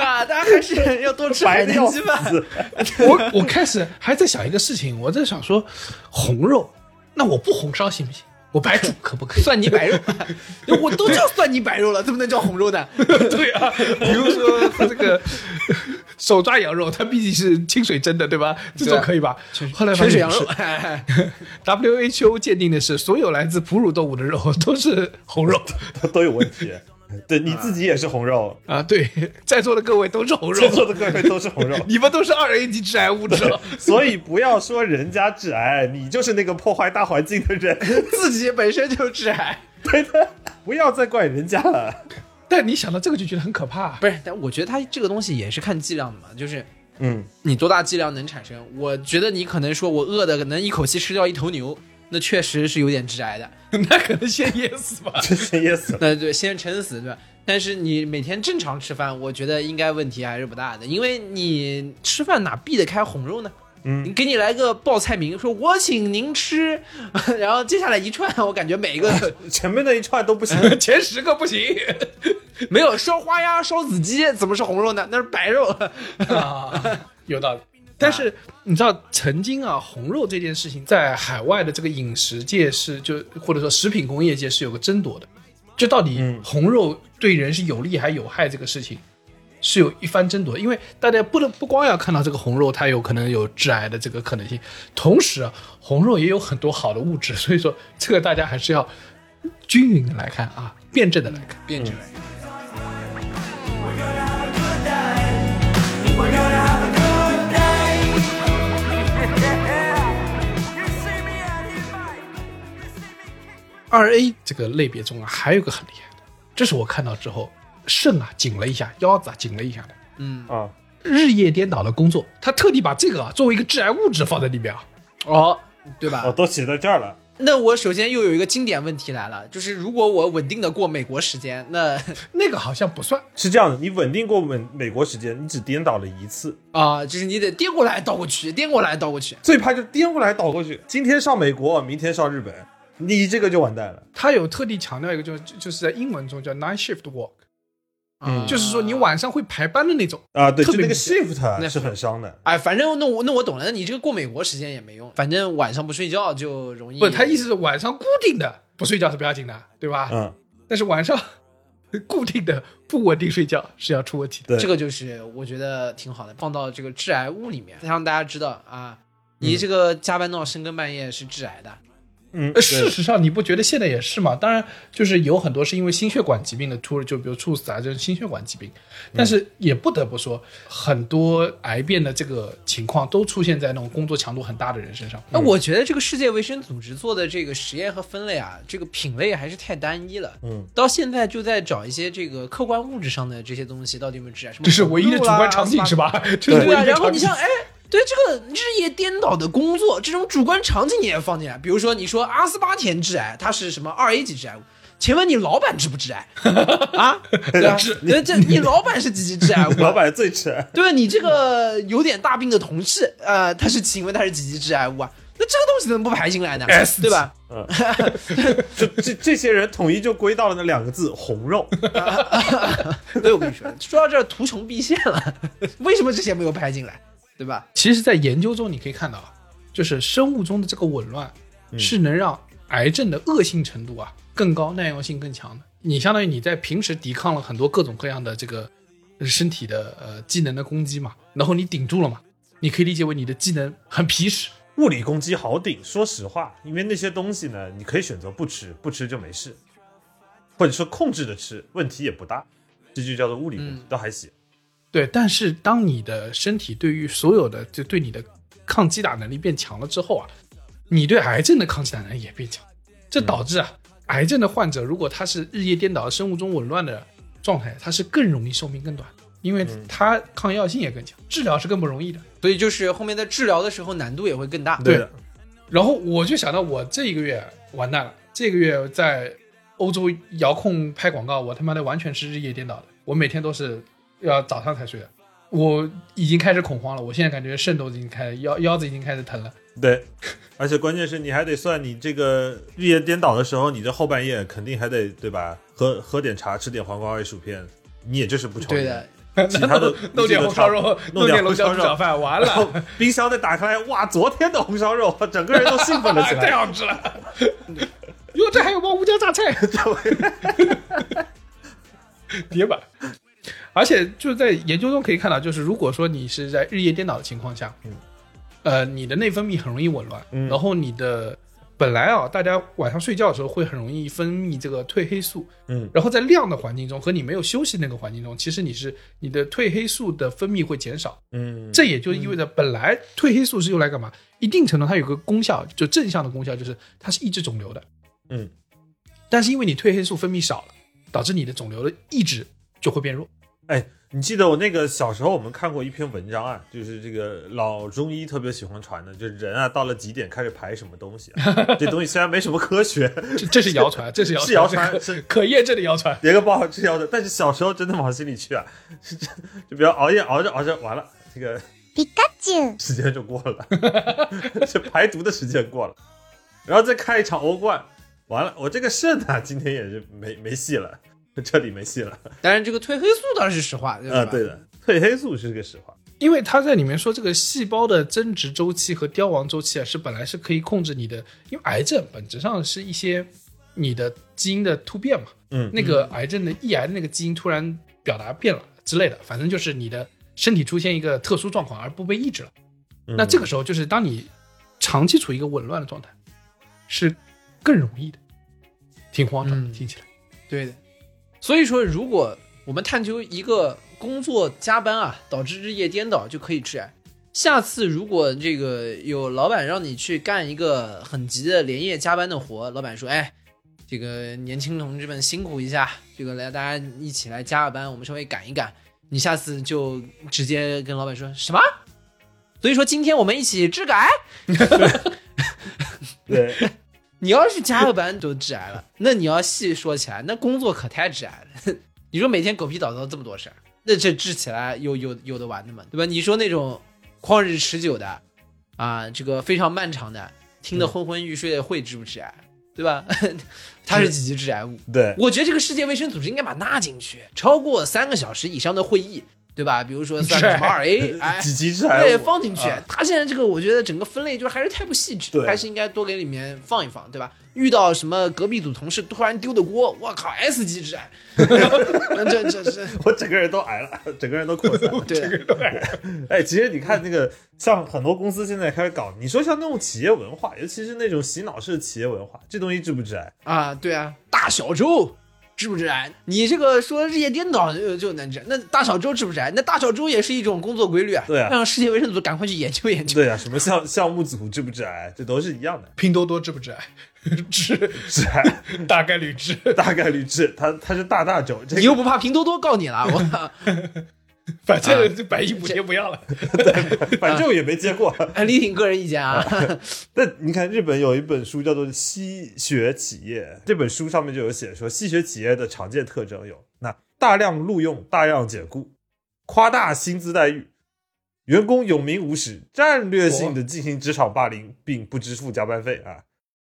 E: 吧？大家还是要多吃海南鸡饭。
D: 我我开始还在想一个事情，我在想说，红肉，那我不红烧行不行？我白煮 可不可以？
E: 蒜泥白肉，我都叫蒜泥白肉了，怎么能叫红肉呢？
D: 对啊，比如说这个手抓羊肉，它毕竟是清水蒸的，对吧？这种可以吧？后来发现
E: 泉水羊肉
D: ，WHO 鉴定的是，所有来自哺乳动物的肉都是红肉它
F: 都有问题。对，你自己也是红肉，
D: 啊！对，在座的各位都是红肉在，
F: 座的各位都是红肉，
D: 你们都是二 A 级致癌物质了。
F: 所以不要说人家致癌，你就是那个破坏大环境的人。
E: 自己本身就致癌。
F: 对的，不要再怪人家了。
D: 但你想到这个就觉得很可怕。
E: 不是，但我觉得它这个东西也是看剂量的嘛，就是
F: 嗯，
E: 你多大剂量能产生。我觉得你可能说我饿的能一口气吃掉一头牛，那确实是有点致癌的。
D: 那可能先噎死吧。
F: 先噎死。
E: 那对，先撑死，对吧？但是你每天正常吃饭，我觉得应该问题还是不大的，因为你吃饭哪避得开红肉呢？
F: 嗯
E: 你给你来个报菜名，说我请您吃，然后接下来一串，我感觉每一个
F: 前面那一串都不行，
D: 前十个不行
E: 没有烧花鸭、烧子鸡，怎么是红肉呢？那是白肉。
D: 啊，有道理。但是你知道，曾经啊，红肉这件事情在海外的这个饮食界是就或者说食品工业界是有个争夺的，就到底
F: 嗯
D: 红肉对人是有利还有害这个事情，是有一番争夺的。因为大家不能不光要看到这个红肉它有可能有致癌的这个可能性，同时啊，红肉也有很多好的物质，所以说这个大家还是要均匀的来看啊，辩证的来看。
E: 变质了。
D: 二 A 这个类别中啊，还有个很厉害的，这是我看到之后肾啊紧了一下，腰子啊紧了一下的。
E: 嗯，
F: 啊，
D: 日夜颠倒的工作，他特地把这个啊作为一个致癌物质放在里面啊。
E: 哦，对吧？
F: 哦，都写在这儿了。
E: 那我首先又有一个经典问题来了，就是如果我稳定的过美国时间，那
D: 那个好像不算，
F: 是这样的，你稳定过美美国时间，你只颠倒了一次，
E: 啊、就是你得颠过来倒过去，颠过来倒过去。
F: 最怕就颠过来倒过去。今天上美国，明天上日本，你这个就完蛋了。
D: 他有特地强调一个就，是就是在英文中叫 night shift work，
F: 嗯
D: 就是说你晚上会排班的那种。
F: 啊，对，就那个
D: 特别明显
F: shift
E: 那
F: 是很伤的。
E: 哎，反正那我那我懂了，那你这个过美国时间也没用，反正晚上不睡觉就容易。
D: 不，他意思是晚上固定的不睡觉是不要紧的，对吧？
F: 嗯，
D: 但是晚上固定的不稳定睡觉是要出问题的。
F: 对，
E: 这个就是我觉得挺好的，放到这个致癌物里面，让大家知道啊，你这个加班到深更半夜是致癌的。
F: 嗯，
D: 呃，
F: 对
D: 事实上，你不觉得现在也是吗？当然，就是有很多是因为心血管疾病的突，就比如猝死啊，就是心血管疾病。但是也不得不说，很多癌变的这个情况都出现在那种工作强度很大的人身上。
E: 那我觉得这个世界卫生组织做的这个实验和分类啊，这个品类还是太单一了。
F: 嗯，
E: 到现在就在找一些这个客观物质上的这些东西到底有没有致癌，什么
D: 这是唯一的主观场景是
E: 吧？
D: 吧？这是唯一
E: 对啊，
D: 的场景
E: 然后你像。哎，对这个日夜颠倒的工作，这种主观场景你也放进来。比如说，你说阿斯巴甜致癌，它是什么二 A 级致癌物？请问你老板致不致癌 啊？对啊，这这你老板是几级致癌物啊？
F: 老板最致癌。
E: 对你这个有点大病的同事，呃，他是请问他是几级致癌物啊？那这个东西怎么不排进来呢
D: S
E: 对吧？
F: 就这这些人统一就归到了那两个字红肉。
E: 所以我跟你说，说到这儿图穷匕现了，为什么这些没有排进来？对吧？
D: 其实，在研究中你可以看到啊，就是生物钟的这个紊乱是能让癌症的恶性程度啊更高、耐药性更强的。你相当于你在平时抵抗了很多各种各样的这个呃身体的呃机能的攻击嘛，然后你顶住了嘛，你可以理解为你的机能很皮实。
F: 物理攻击好顶，说实话，因为那些东西呢，你可以选择不吃，不吃就没事，或者说控制着吃，问题也不大，这就叫做物理攻击，
E: 嗯
F: 倒还行。
D: 对，但是当你的身体对于所有的就对你的抗击打能力变强了之后啊，你对癌症的抗击打能力也变强，这导致啊，癌症的患者如果他是日夜颠倒、生物钟紊乱的状态，他是更容易寿命更短，因为他抗药性也更强，治疗是更不容易的。
E: 所以就是后面在治疗的时候难度也会更大。
F: 对的，
D: 然后我就想到，我这一个月完蛋了，这个月在欧洲遥控拍广告，我他妈的完全是日夜颠倒的，我每天都是要早上才睡的，我已经开始恐慌了，我现在感觉肾都已经开始腰腰子已经开始疼了。
F: 对，而且关键是你还得算你这个日夜颠倒的时候，你这后半夜肯定还得对吧？喝喝点茶，吃点黄瓜味薯片，你也就是不抽
E: 对的，
F: 其他的
D: 弄点红烧肉，
F: 弄点
D: 点龙
F: 红烧肉
D: 虾猪脚饭，完了，
F: 冰箱再打开，哇，昨天的红烧肉，整个人都兴奋了起来太。
D: 好吃了。哟，这还有包胡椒榨菜，铁板。而且就是在研究中可以看到，就是如果说你是在日夜颠倒的情况下，
F: 嗯
D: 呃，你的内分泌很容易紊乱，
F: 嗯
D: 然后你的本来啊，大家晚上睡觉的时候会很容易分泌这个褪黑素，
F: 嗯
D: 然后在亮的环境中和你没有休息那个环境中，其实你是你的褪黑素的分泌会减少，
F: 嗯，
D: 这也就意味着本来褪黑素是用来干嘛？一定程度它有个功效，就正向的功效，就是它是抑制肿瘤的。
F: 嗯，
D: 但是因为你褪黑素分泌少了，导致你的肿瘤的抑制就会变弱。
F: 哎，你记得我那个小时候我们看过一篇文章啊，就是这个老中医特别喜欢传的，就是人啊到了几点开始排什么东西、啊，这东西虽然没什么科学，
D: 这这是谣传，这是谣传，
F: 是谣传
D: 可
F: 是
D: 可验证的谣传。
F: 连个报是要的，但是小时候真的往心里去啊，是真，就比如熬夜熬着熬着，完了这个
A: ピカチュウ。
F: 时间就过了，这排毒的时间过了，然后再开一场欧冠，完了我这个肾啊今天也是没没戏了， 这里没戏了
E: 当然这个褪黑素倒是实话，对吧？
F: 啊，对的，褪黑素是个实话，
D: 因为它在里面说，这个细胞的增殖周期和凋亡周期啊，是本来是可以控制你的，因为癌症本质上是一些你的基因的突变嘛，
F: 嗯，
D: 那个癌症的抑癌的那个基因突然表达变了之类的，反正就是你的身体出现一个特殊状况而不被抑制了。
F: 嗯
D: 那这个时候就是当你长期处于一个紊乱的状态，是更容易的，挺慌张的，
E: 嗯
D: 听起来。
E: 对的。所以说，如果我们探究一个工作加班啊导致日夜颠倒就可以致癌，下次如果这个有老板让你去干一个很急的连夜加班的活，老板说：“哎，这个年轻同志们辛苦一下，这个来大家一起来加个班，我们稍微赶一赶。”你下次就直接跟老板说什么？所以说今天我们一起治改。
F: 对，
E: 你要是加个班都致癌了，那你要细说起来，那工作可太致癌了。你说每天狗屁倒灶这么多事儿，那这治起来有有有的玩的吗？对吧？你说那种旷日持久的，啊，这个非常漫长的，听得昏昏欲睡的会致不致癌？对吧？它是几级致癌物？
F: 对，
E: 我觉得这个世界卫生组织应该把它纳进去，超过三个小时以上的会议，对吧？比如说算什么二 A，哎，
F: 几级致癌
E: 对，放进去
F: 啊。
E: 他现在这个，我觉得整个分类就是还是太不细致，
F: 对
E: 还是应该多给里面放一放，对吧？遇到什么隔壁组同事突然丢的锅，我靠，S 级致癌，这这这，
F: 我整个人都癌了，整个人都扩散了。
E: 对，
F: 哎，其实你看那个，像很多公司现在开始搞，你说像那种企业文化，尤其是那种洗脑式的企业文化，这东西致不致癌？
E: 啊，对啊，大小周致不致癌？你这个说日夜颠倒就就能治，那大小周治不致癌？那大小周也是一种工作规律啊，
F: 对啊
E: 让世界卫生组赶快去研究研究。
F: 对啊、什么项项目组治不致癌，这都是一样的，
D: 拼多多治不治癌？治，
F: 治癌
D: 大概率治。
F: 大概率治，它它是大大周，这个
E: 你又不怕拼多多告你了？我靠！
D: 反正这百亿补贴不要了。
F: 对反正我也没接过。
E: 哎，力挺个人意见啊。
F: 但你看，日本有一本书叫做《吸血企业》，这本书上面就有写说，吸血企业的常见特征有：那大量录用、大量解雇、夸大薪资待遇、员工有名无实、战略性的进行职场霸凌，并不支付加班费啊。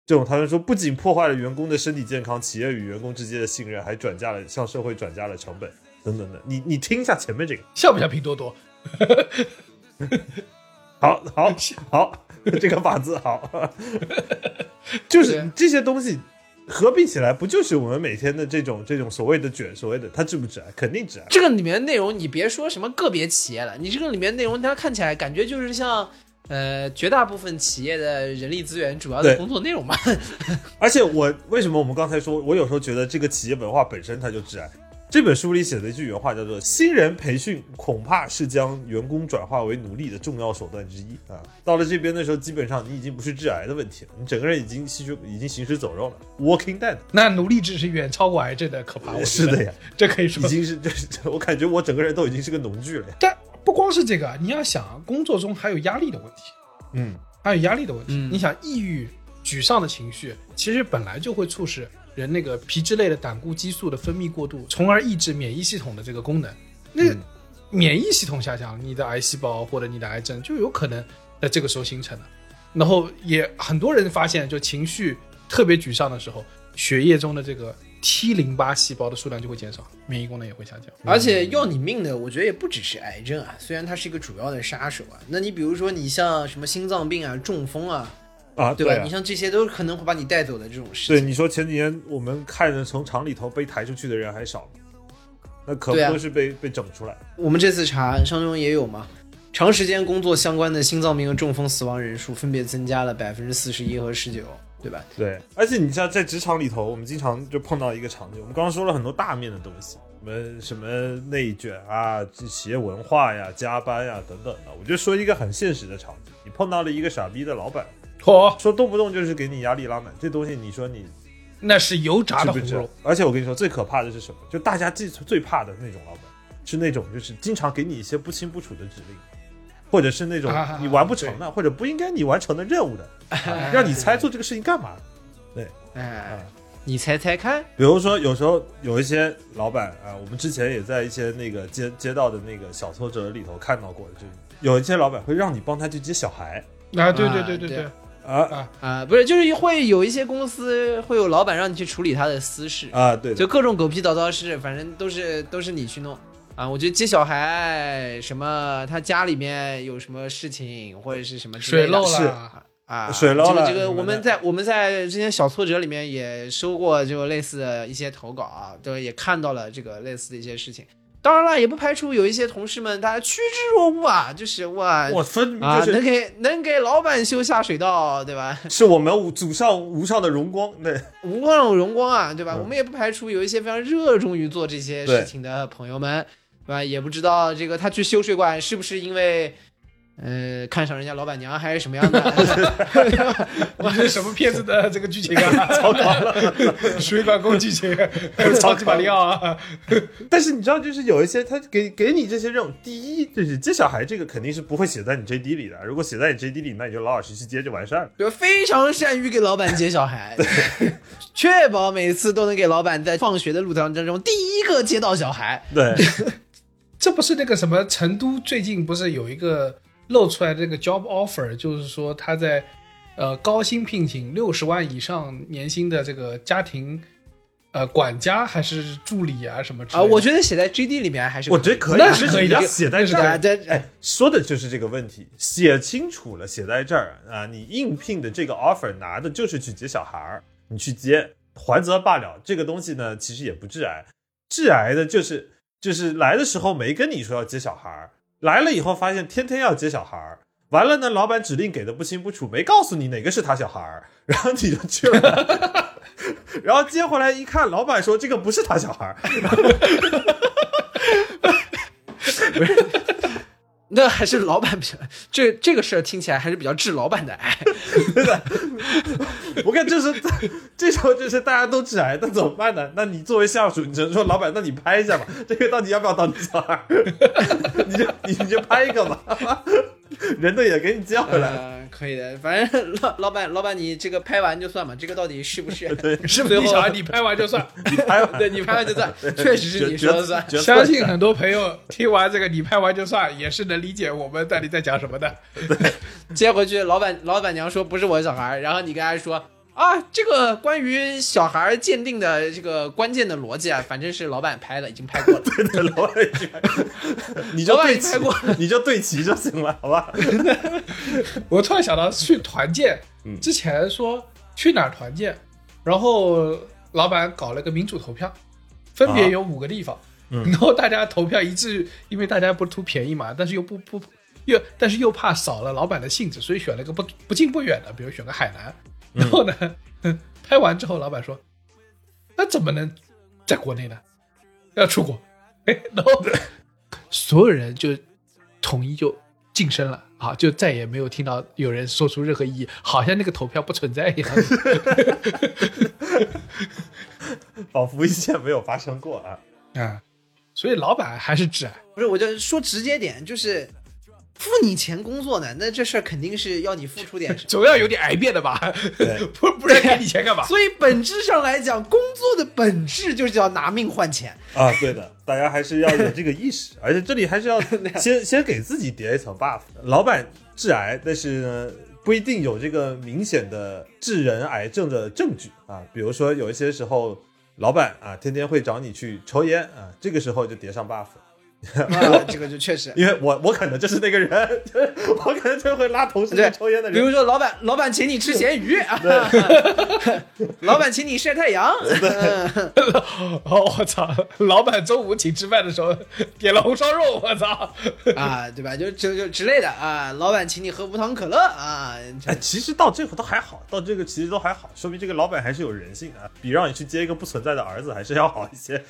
F: 这种他们说不仅破坏了员工的身体健康，企业与员工之间的信任，还转嫁了向社会转嫁了成本等等的。你你听一下前面这个，
D: 像不像拼多多？
F: 好好好，这个法子好，就是这些东西合并起来，不就是我们每天的这种这种所谓的卷，所谓的它致不致癌？肯定致癌。
E: 这个里面内容，你别说什么个别企业了，你这个里面内容，它看起来感觉就是像，呃，绝大部分企业的人力资源主要的工作内容嘛。
F: 而且我为什么我们刚才说，我有时候觉得这个企业文化本身它就致癌，这本书里写的一句原话叫做“新人培训恐怕是将员工转化为奴隶的重要手段之一啊”。到了这边的时候，基本上你已经不是致癌的问题了，你整个人已经吸血已经行尸走肉了，Walking Dead。
D: 那奴隶制是远超过癌症的可怕。我
F: 是的呀，
D: 这可以说
F: 已。经是这，这我感觉我整个人都已经是个农具了呀。
D: 但不光是这个，你要想工作中还有压力的问题，
F: 嗯，
D: 还有压力的问题。
E: 嗯
D: 你想抑郁、沮丧的情绪，其实本来就会促使人那个皮质类的胆固激素的分泌过度，从而抑制免疫系统的这个功能。那
F: 嗯
D: 免疫系统下降，你的癌细胞或者你的癌症就有可能在这个时候形成的。然后也很多人发现，就情绪特别沮丧的时候，血液中的这个 T 淋巴细胞的数量就会减少，免疫功能也会下降。
E: 而且要你命的，我觉得也不只是癌症啊，虽然它是一个主要的杀手啊。那你比如说你像什么心脏病啊、中风啊，
F: 啊，
E: 对吧？
F: 啊
E: 你像这些都可能会把你带走的这种事
F: 对，你说前几年我们看着从厂里头被抬出去的人还少吗？那可不都是被、被整出来？
E: 我们这次查上中也有嘛，长时间工作相关的心脏病和中风死亡人数分别增加了百分之四十一和十九，对吧？
F: 对，而且你像在职场里头，我们经常就碰到一个场景，我们刚刚说了很多大面的东西，什么什么内卷啊、这企业文化呀、加班呀等等的。我就说一个很现实的场景，你碰到了一个傻逼的老板，
D: 嚯、
F: 说动不动就是给你压力拉满，这东西你说你
D: 那是油炸的红肉。？
F: 而且我跟你说，最可怕的是什么？就大家最最怕的那种老板，是那种就是经常给你一些不清不楚的指令，或者是那种
D: 啊
F: 你完不成的，或者不应该你完成的任务的，啊让你猜做这个事情干嘛？对。
E: 哎，你猜猜看，
F: 比如说，有时候有一些老板啊，我们之前也在一些那个街街道的那个小挫折里头看到过，就有一些老板会让你帮他去接小孩。
D: 啊对对对对。
E: 对，
F: 啊。
E: 啊、不是，就是会有一些公司会有老板让你去处理他的私事，
F: 啊，对
E: 就各种狗屁倒灶事，反正都是都是你去弄。啊。我觉得接小孩什么，他家里面有什么事情或者是什么之类的。
D: 水漏
F: 是。
D: 了，
E: 啊，
F: 水漏了
E: 这个这个我们在我们在之前小挫折里面也收过就类似的一些投稿啊，对，也看到了这个类似的一些事情。当然了，也不排除有一些同事们他趋之若鹜啊，就是哇
F: 我分
E: 啊，
F: 就是
E: 能给能给老板修下水道，对吧？
F: 是我们无祖上无上的荣光，对
E: 无光荣光啊，对吧？
F: 嗯
E: 我们也不排除有一些非常热衷于做这些事情的朋友们，对吧？也不知道这个他去修水管是不是因为，呃，看上人家老板娘还是什么样的？
D: 哇，这是什么片子的这个剧情啊？糟糕了，水管工剧情，超级马里奥啊！
F: 但是你知道，就是有一些他给给你这些任务，第一就是接小孩，这个肯定是不会写在你 JD 里的。如果写在你 JD 里，那你就老老实实接就完事儿了。
E: 对？非常善于给老板接小孩，确保每次都能给老板在放学的路当中第一个接到小孩。
F: 对，
D: 这不是那个什么成都最近不是有一个露出来的这个 job offer，就是说他在呃高薪聘请六十万以上年薪的这个家庭呃管家还是助理啊什么之类
E: 啊，
D: 的
E: 我觉得写在 GD 里面还是
F: 我觉得可以，
D: 那是可以的
F: 你要写在这儿。
E: 这
F: 哎，说的就是这个问题，写清楚了，写在这儿啊，你应聘的这个 offer 拿的就是去接小孩儿，你去接，还则罢了。这个东西呢，其实也不致癌，致癌的就是就是来的时候没跟你说要接小孩儿，来了以后发现天天要接小孩儿，完了呢，老板指令给的不清不楚，没告诉你哪个是他小孩儿，然后你就去了。然后接回来一看，老板说这个不是他小孩儿，
E: 那还是老板比较这这个事儿听起来还是比较治老板的癌。
F: 我看就是这时候就是大家都致癌，那怎么办呢？那你作为下属，你只能说老板，那你拍一下吧，这个到底要不要当你小孩？你就你就拍一个吧，人都也给你叫回来了。
E: 呃，可以的，反正老老板老板你这个拍完就算嘛，这个到底是不是？
F: 对，
D: 是不是你小孩你拍完就算？
F: 你拍完，
E: 对你拍完就算，确实是你说的算。
D: 相信很多朋友听完这个你拍完就算，也是能理解我们到底在讲什么的。
E: 接回去，老板老板娘说不是我小孩，然后你跟他说啊，这个关于小孩鉴定的这个关键的逻辑啊，反正是老板拍的，已经拍过了。
F: 对老板已经拍你就
E: 老板
F: 对齐
E: 已经拍过，
F: 你就对齐就行了，好吧？
D: 我突然想到去团建，
F: 嗯
D: 之前说去哪儿团建，然后老板搞了个民主投票，分别有五个地方，
F: 嗯
D: 然后大家投票一致，因为大家不图便宜嘛，但是又不不又但是又怕少了老板的兴致，所以选了个不不近不远的，比如选个海南。然后呢，拍完之后，老板说：“那怎么能在国内呢？要出国，哎，然后所有人就统一就晋升了啊，就再也没有听到有人说出任何异议，好像那个投票不存在一样。
F: 仿佛一切没有发生过啊。
D: 啊，所以老板还是挚爱。
E: 不是，我就说直接点，就是付你钱工作呢，那这事儿肯定是要你付出点。
D: 总要有点癌变的吧？
F: 对
D: 不不然给你钱干嘛？
E: 所以本质上来讲，工作的本质就是要拿命换钱。
F: 啊，对的，大家还是要有这个意识，而且这里还是要 先先给自己叠一层 buff。老板致癌，但是呢不一定有这个明显的致人癌症的证据啊。比如说有一些时候，老板啊天天会找你去抽烟啊，这个时候就叠上 buff。
E: 啊，这个就确实。
F: 因为我我可能就是那个人，我可能就会拉同事
E: 对
F: 去抽烟的人。
E: 比如说，老板老板请你吃咸鱼啊，老板请你晒太阳，嗯
D: 哦，我操！老板中午请吃饭的时候点了红烧肉，我操！
E: 啊，对吧？就就就之类的啊，老板请你喝无糖可乐啊，
F: 哎，其实到这会都还好，到这个其实都还好，说明这个老板还是有人性的啊，比让你去接一个不存在的儿子还是要好一些，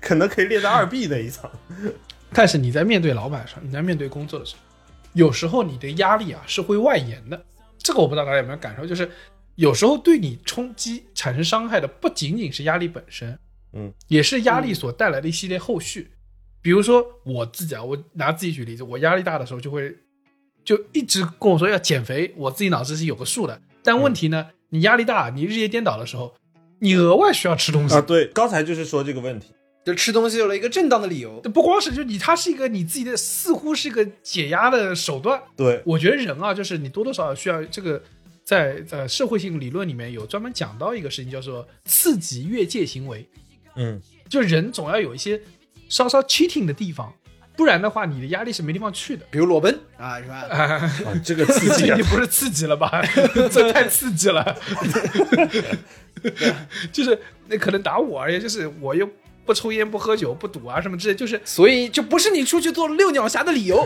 F: 可能可以列在二 B 那一层。
D: 但是你在面对老板上，你在面对工作的时候，有时候你的压力啊是会外延的。这个我不知道大家有没有感受，就是有时候对你冲击产生伤害的不仅仅是压力本身，
F: 嗯，
D: 也是压力所带来的一系列后续。比如说我自己啊，我拿自己举例子，我压力大的时候就会就一直跟我说要减肥，我自己脑子是有个数的。但问题呢，你压力大，你日夜颠倒的时候，你额外需要吃东西
F: 啊，对，刚才就是说这个问题，
E: 就吃东西有了一个正当的理由。
D: 不光是就你，它是一个你自己的，似乎是一个解压的手段。
F: 对，
D: 我觉得人啊，就是你多多少少需要这个，在在社会性理论里面有专门讲到一个事情，叫做刺激越界行为。
F: 嗯，
D: 就人总要有一些稍稍 cheating 的地方，不然的话，你的压力是没地方去的。
E: 比如裸奔啊，是吧？
F: 啊，这个刺激啊
D: 这已经不是刺激了吧？这太刺激了。就是那可能打我而言，就是我又不抽烟、不喝酒、不赌啊什么之类，就是
E: 所以就不是你出去做遛鸟侠的理由。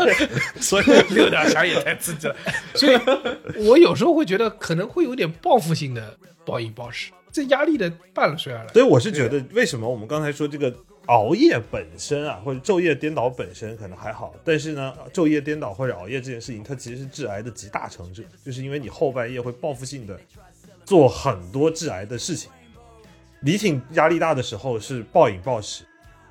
F: 所以
D: 六鸟侠也太刺激了。所以我有时候会觉得可能会有点报复性的暴饮暴食，这压力的伴随而来。
F: 所以我是觉得，为什么我们刚才说这个熬夜本身啊，或者昼夜颠倒本身可能还好，但是呢，昼夜颠倒或者熬夜这件事情，它其实是致癌的极大成者，就是因为你后半夜会报复性的做很多致癌的事情。李挺压力大的时候是暴饮暴食，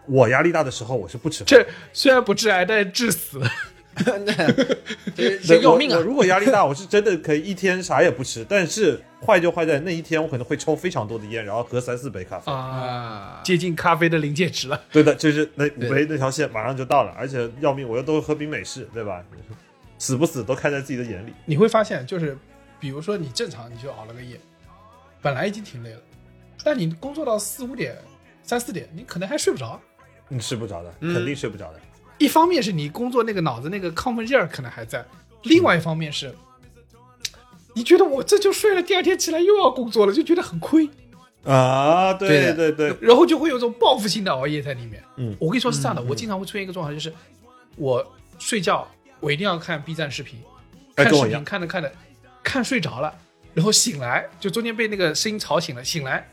F: 我压力大的时时候我是不吃饭。
D: 这虽然不致癌，但是致死。
E: 这要命啊！
F: 我！如果压力大，我是真的可以一天啥也不吃，但是坏就坏在那一天，我可能会抽非常多的烟，然后喝三四杯咖啡。
D: 啊，
E: 啊，
D: 接近咖啡的临界值了。
F: 对的，就是那五杯那条线马上就到了，而且要命，我又都喝冰美式，对吧？死不死都看在自己的眼里。
D: 你会发现，就是比如说你正常你就熬了个夜，本来已经挺累了，但你工作到四五点、三四点，你可能还睡不着。
F: 你睡不着的，
E: 嗯
F: 肯定睡不着的。
D: 一方面是你工作那个脑子那个亢奋劲儿可能还在，另外一方面是，你觉得我这就睡了，第二天起来又要工作了，就觉得很亏，
F: 啊，
E: 对
F: 对对对，
D: 然后就会有种报复性的熬夜在里面。
F: 嗯
D: 我跟你说是这样的，我经常会出现一个状况，就是我睡觉我一定要看 B 站视频，看视频看着看着看睡着了，然后醒来就中间被那个声音吵醒了，醒来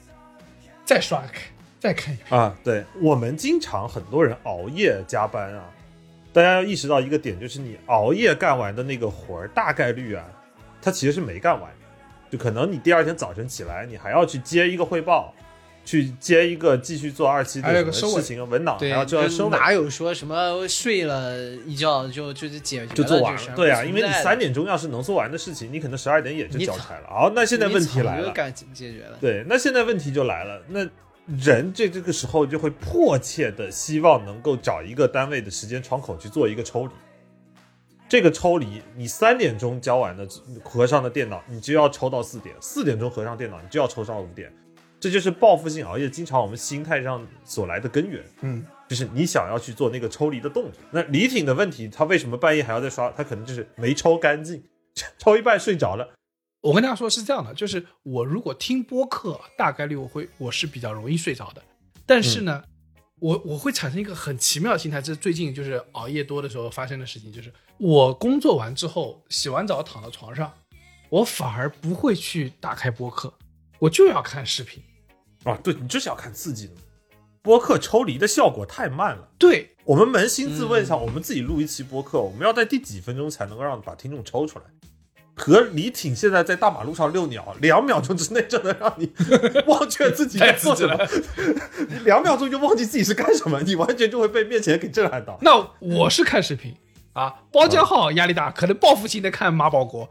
D: 再刷开再看一遍。
F: 啊，对我们经常很多人熬夜加班啊，大家要意识到一个点，就是你熬夜干完的那个活儿，大概率啊，它其实是没干完，就可能你第二天早晨起来，你还要去接一个汇报，去接一个继续做二期的什么事情啊，文档
E: 然
F: 后，就要收尾。
E: 哪有说什么睡了一觉就就是解决
F: 就做完了，对啊，因为你三点钟要是能做完的事情，你可能十二点也就交差了。好，那现在问题来了，
E: 解决了。
F: 对，那现在问题就来了，那人这这个时候就会迫切的希望能够找一个单位的时间窗口去做一个抽离。这个抽离，你三点钟交完的合上的电脑，你就要抽到四点；四点钟合上电脑，你就要抽上五点。这就是报复性熬夜，经常我们心态上所来的根源。
D: 嗯，
F: 就是你想要去做那个抽离的动作。那李挺的问题，他为什么半夜还要再刷？他可能就是没抽干净，抽一半睡着了。
D: 我跟大家说是这样的，就是我如果听播客，大概率我会我是比较容易睡着的，但是呢，我我会产生一个很奇妙的心态，这是最近就是熬夜多的时候发生的事情，就是我工作完之后洗完澡躺到床上，我反而不会去打开播客，我就要看视频。
F: 啊，对你就是要看刺激的。播客抽离的效果太慢了。
D: 对，
F: 我们扪心自问一下，我们自己录一期播客，我们要在第几分钟才能够让把听众抽出来？和李挺现在在大马路上遛鸟，两秒钟之内就能让你 忘却自己在做什么，两秒钟就忘记自己是干什么，你完全就会被面前给震撼到。
D: 那我是看视频啊，包浆号压力大，可能报复性的看马保国。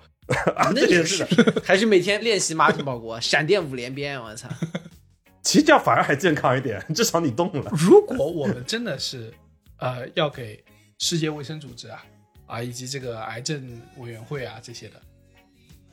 F: 啊，
E: 那
F: 这也
E: 就是是
F: 的，
E: 还是每天练习马挺保国，闪电五连鞭，我操！
F: 其实这样反而还健康一点，至少你动了。
D: 如果我们真的是呃要给世界卫生组织啊啊以及这个癌症委员会啊这些的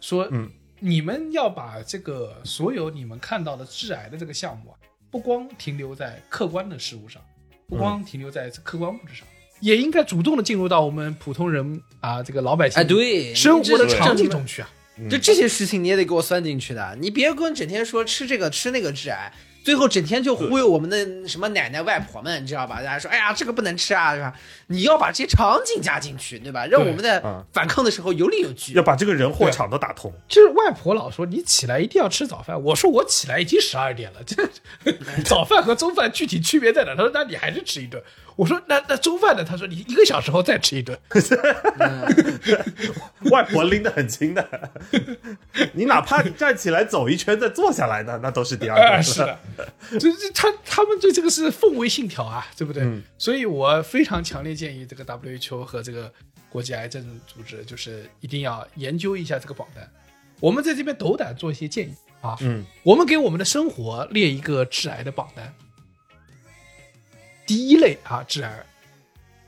D: 说，
F: 嗯，
D: 你们要把这个所有你们看到的致癌的这个项目啊，不光停留在客观的事物上，不光停留在客观物质上，也应该主动的进入到我们普通人啊这个老百姓
E: 哎，对，
D: 生活的场景中去啊。
E: 就这些事情你也得给我算进去的，你别跟整天说吃这个吃那个致癌，最后整天就忽悠我们的什么奶奶外婆们，你知道吧？大家说，哎呀，这个不能吃啊，是吧？你要把这些场景加进去，对吧？让我们
F: 嗯
E: 在反抗的时候有理有据
F: 要。把这个人货场都打通。
D: 就是外婆老说你起来一定要吃早饭，我说我起来已经十二点了，这 早饭和中饭具体区别在哪？他说那你还是吃一顿。我说那那中饭呢？他说你一个小时后再吃一顿。
F: 外婆拎得很轻的，你哪怕你站起来走一圈再坐下来呢，那都是第二
D: 啊，
F: 个。
D: 是的，这这他他们对这个是奉为信条啊，对不对？
F: 嗯
D: 所以我非常强烈建议这个 WHO 和这个国际癌症组织，就是一定要研究一下这个榜单。我们在这边斗胆做一些建议啊，
F: 嗯，
D: 我们给我们的生活列一个致癌的榜单。第一类啊，致癌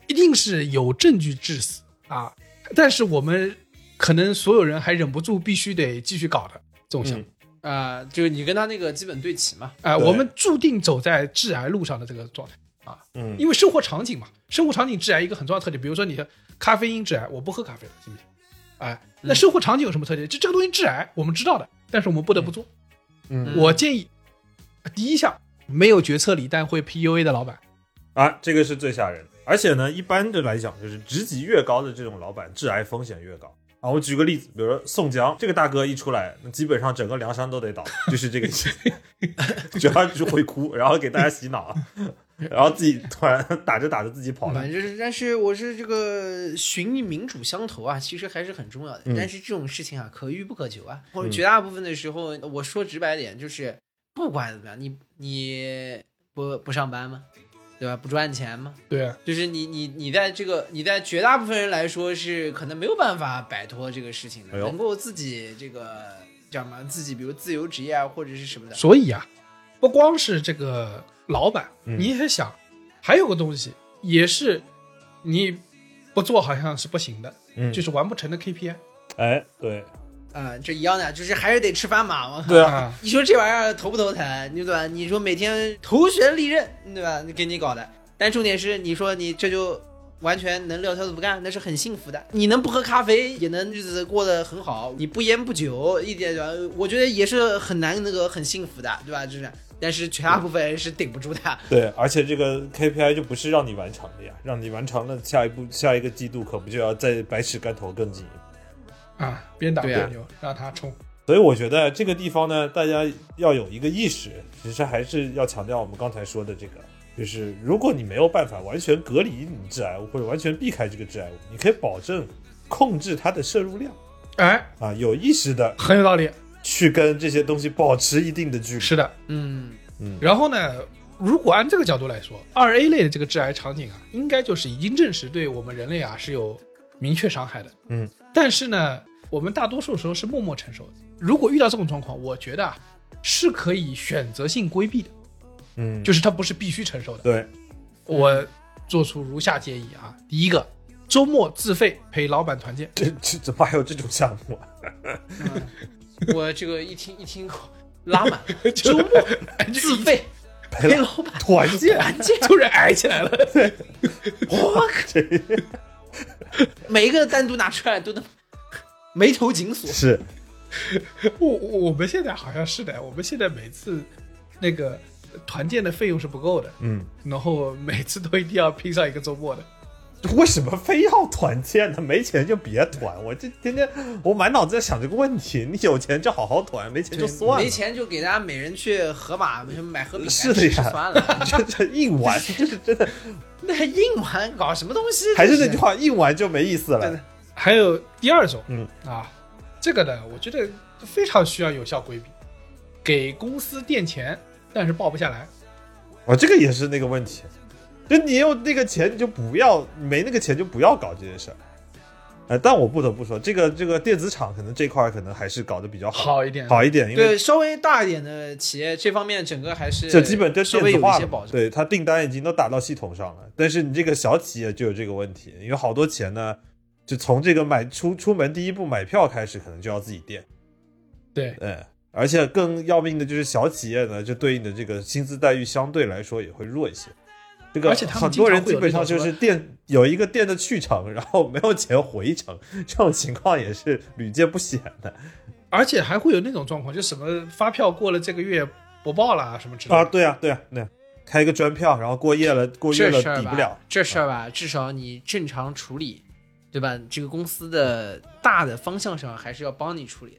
D: 一定是有证据致死啊，但是我们可能所有人还忍不住必须得继续搞的这种项目。
E: 啊、就是你跟他那个基本对齐嘛。
D: 哎、
F: 对
D: 我们注定走在致癌路上的这个状态啊，
F: 嗯
D: 因为生活场景嘛，生活场景致癌一个很重要的特点，比如说你的咖啡因致癌，我不喝咖啡了，行不行？哎，那生活场景有什么特点？就这个东西致癌，我们知道的，但是我们不得不做。
F: 嗯
D: 我建议，第一项没有决策里但会 PUA 的老板，
F: 啊，这个是最吓人的。而且呢，一般的来讲，就是职级越高的这种老板，致癌风险越高。啊，我举个例子，比如说宋江这个大哥一出来，那基本上整个梁山都得倒，就是这个意思，主要就是会哭，然后给大家洗脑，然后自己突然打着打着自己跑了。
E: 反正是，但是我是这个寻觅民主相投啊，其实还是很重要的。
F: 嗯
E: 但是这种事情啊，可遇不可求啊。或者绝大部分的时候，我说直白点，就是不管怎么样，你你不不上班吗？对吧？不赚钱吗？
D: 对。啊，
E: 就是你你你在这个你在绝大部分人来说是可能没有办法摆脱这个事情的，
F: 哎
E: 能够自己这个叫什么？自己比如自由职业啊或者是什么的，
D: 所以啊，不光是这个老板，
F: 嗯。
D: 你也想，还有个东西也是你不做好像是不行的，
F: 嗯。
D: 就是完不成的 KPI
F: 哎，对，
E: 啊、这一样的，就是还是得吃饭嘛。
F: 对啊，
D: 啊。
E: 你说这玩意儿头不头疼，对吧？你说每天头悬利刃，对吧？给你搞的，但重点是你说你这就完全能撂挑子不干，那是很幸福的。你能不喝咖啡，也能日子过得很好，你不烟不酒，一点我觉得也是很难那个很幸福的，对吧？就是，但是绝大部分人是顶不住的。
F: 对，而且这个 KPI 就不是让你完成的呀，让你完成了，下一步下一个季度可不就要再百尺竿头更进一步？
D: 啊，边打边牛，让他冲。
F: 所以我觉得这个地方呢，大家要有一个意识，其实还是要强调我们刚才说的这个，就是如果你没有办法完全隔离你致癌物，或者完全避开这个致癌物，你可以保证控制它的摄入量
D: 哎，
F: 啊，有意识的
D: 很有道理，
F: 去跟这些东西保持一定的距离。
D: 是的。
E: 嗯嗯，
D: 然后呢，如果按这个角度来说，二 A 类的这个致癌场景啊，应该就是已经证实对我们人类啊是有明确伤害的。
F: 嗯，
D: 但是呢，我们大多数时候是默默承受的。如果遇到这种状况，我觉得啊是可以选择性规避的，
F: 嗯，
D: 就是它不是必须承受的。
F: 对，
D: 我做出如下建议啊：第一个，周末自费陪老板团建。
F: 这这怎么还有这种项目啊？
E: 我这个一听一听拉满，
D: 周末
E: 自费陪老板
F: 团建，
E: 团建，
D: 突然矮起来了。
E: 我靠，每一个单独拿出来都能眉头紧锁。
F: 是
D: 我我我们现在好像是的，我们现在每次那个团建的费用是不够的，
F: 嗯，
D: 然后每次都一定要拼上一个周末的。
F: 为什么非要团建呢？没钱就别团，我这天天我满脑子在想这个问题。你有钱就好好团，没钱就算了。
E: 没钱就给大家每人去盒马买盒饼干
F: 是的呀
E: 算了。
F: 这这硬玩，这是真的，
E: 那还硬玩搞什么东西？
F: 还是那句话，硬玩就没意思了。
D: 还有第二种，
F: 嗯
D: 啊，这个呢，我觉得非常需要有效规避，给公司垫钱，但是报不下来。
F: 哦，这个也是那个问题，就你有那个钱，你就不要没那个钱就不要搞这件事儿。呃，但我不得不说，这个这个电子厂可能这块可能还是搞得比较好
D: 好一点
F: 好一点，因为
E: 对稍微大一点的企业，这方面整个还是
F: 就基本都
E: 稍微有一
F: 电子化了。对，它订单已经都打到系统上了。但是你这个小企业就有这个问题，因为好多钱呢，就从这个买出出门第一步买票开始，可能就要自己垫。
D: 对，
F: 嗯，而且更要命的就是小企业呢，就对应的这个薪资待遇相对来说也会弱一些。这个很多人基本上就是垫有一个垫的去程，然后没有钱回程，这种情况也是屡见不鲜的
D: 而且还会有那种状况，就什么发票过了这个月不报了，什么之类的。
F: 啊！对啊，对啊，对啊，开个专票，然后过夜了，过夜了抵不了，，
E: 这事儿吧，至少你正常处理，对吧？这个公司的大的方向上还是要帮你处理。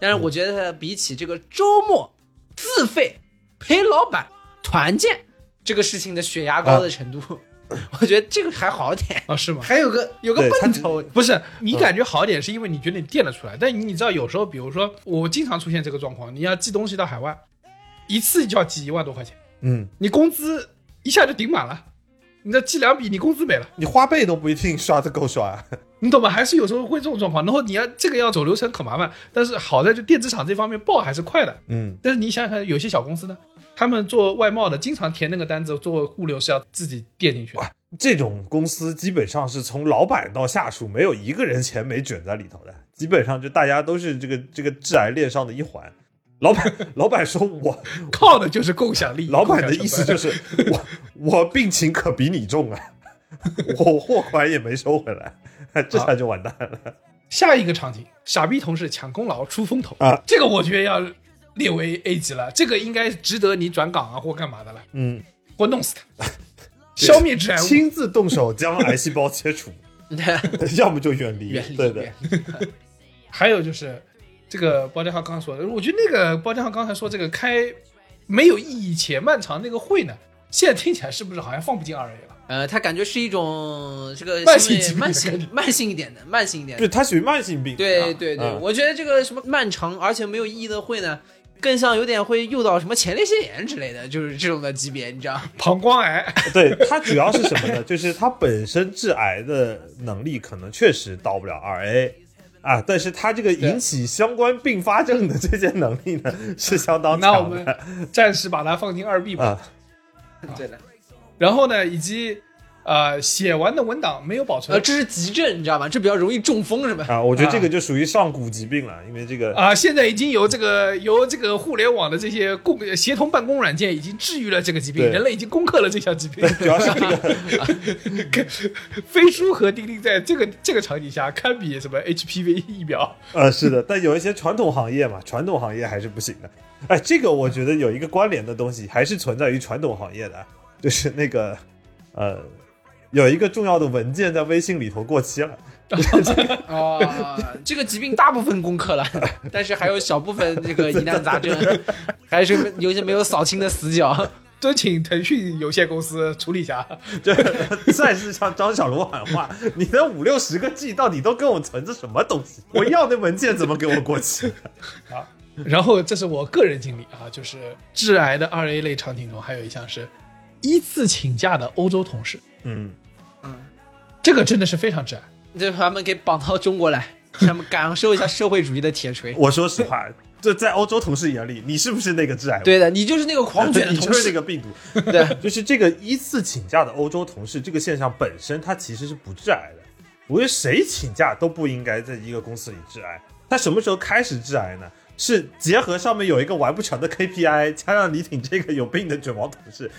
E: 但是我觉得比起这个周末自费陪老板团建这个事情的血压高的程度，我觉得这个还好点。
D: 啊，是吗？
E: 还有个有个奔头，
D: 不是你感觉好一点，是因为你觉得你垫得出来，但你你知道有时候，比如说我经常出现这个状况，你要寄东西到海外，一次就要寄一万多块钱，
F: 嗯，
D: 你工资一下就顶满了，你再寄两笔，你工资没了，
F: 你花呗都不一定刷的够刷。
D: 你懂吗？还是有时候会这种状况，然后你要这个要走流程可麻烦，但是好在就电子厂这方面报还是快的，
F: 嗯，
D: 但是你想想看，有些小公司呢，他们做外贸的，经常填那个单子，做物流是要自己垫进去的。
F: 这种公司基本上是从老板到下属没有一个人钱没卷在里头的，基本上就大家都是这个这个致癌链上的一环。老板 老板说我，
D: 靠的就是共享利益。
F: 老板的意思就，
D: 是
F: 我我病情可比你重啊，我货款也没收回来，这下就完蛋了。
D: 下一个场景，傻逼同事抢功劳出风头。
F: 啊，
D: 这个我觉得要列为 A 级了，这个应该值得你转岗啊或干嘛的了，
F: 嗯，
D: 或弄死他，消灭致癌物。
F: 亲自动手将癌细胞切除，要么就远离，
E: 远离
F: 对的。
E: 远。离。
D: 还有就是这个包家浩刚刚说的，我觉得那个包家浩刚才说这个开没有意义且漫长那个会呢，现在听起来是不是好像放不进二 A 了？
E: 呃，它感觉是一种这个
D: 慢性疾病
E: 慢性慢性一点的，慢性一点的
F: 对，。它属于慢性病。
E: 对对对，
F: 嗯
E: 我觉得这个什么漫长而且没有意义的会呢，更像有点会诱导什么前列腺炎之类的，就是这种的级别，你知道？
D: 膀胱癌，
F: 对它主要是什么呢？就是它本身致癌的能力可能确实到不了二 A 啊，但是它这个引起相关并发症的这些能力呢，是相当
D: 那我们暂时把它放进二 B 吧。
F: 啊。
E: 对的，
D: 然后呢，以及呃写完的文档没有保存
E: 呃，这是急症，你知道吗？这比较容易中风，是吧？
F: 啊，我觉得这个就属于上古疾病了，因为这个
D: 啊，现在已经由这个由这个互联网的这些共协同办公软件已经治愈了这个疾病，人类已经攻克了这项疾病。
F: 主要是这个
D: 飞书和钉钉在这个这个场景下堪比什么 HPV 疫苗？
F: 呃是的，但有一些传统行业嘛，传统行业还是不行的。哎，这个我觉得有一个关联的东西还是存在于传统行业的，就是那个呃，有一个重要的文件在微信里头过期了。
E: 哦，这个疾病大部分攻克了，但是还有小部分这个疑难杂症，还是有些没有扫清的死角。
D: 都请腾讯有限公司处理一下。
F: 这算是向张小龙喊话，你的五六十个 G 到底都跟我存着什么东西？我要的文件怎么给我过期？
D: 啊然后这是我个人经历啊，就是致癌的二 A 类场景中，还有一项是依次请假的欧洲同事，
F: 嗯，
D: 这个真的是非常致癌。
E: 就把他们给绑到中国来，让他们感受一下社会主义的铁锤。
F: 我说实话，这在欧洲同事眼里，你是不是那个致癌物？
E: 对的，你就是那个狂卷的同
F: 你就是那。个病毒。
E: 对，
F: 就是这个依次请假的欧洲同事，这个现象本身它其实是不致癌的。我觉得谁请假都不应该在一个公司里致癌。他什么时候开始致癌呢？是结合上面有一个完不成的 KPI，加上你挺这个有病的卷毛同事，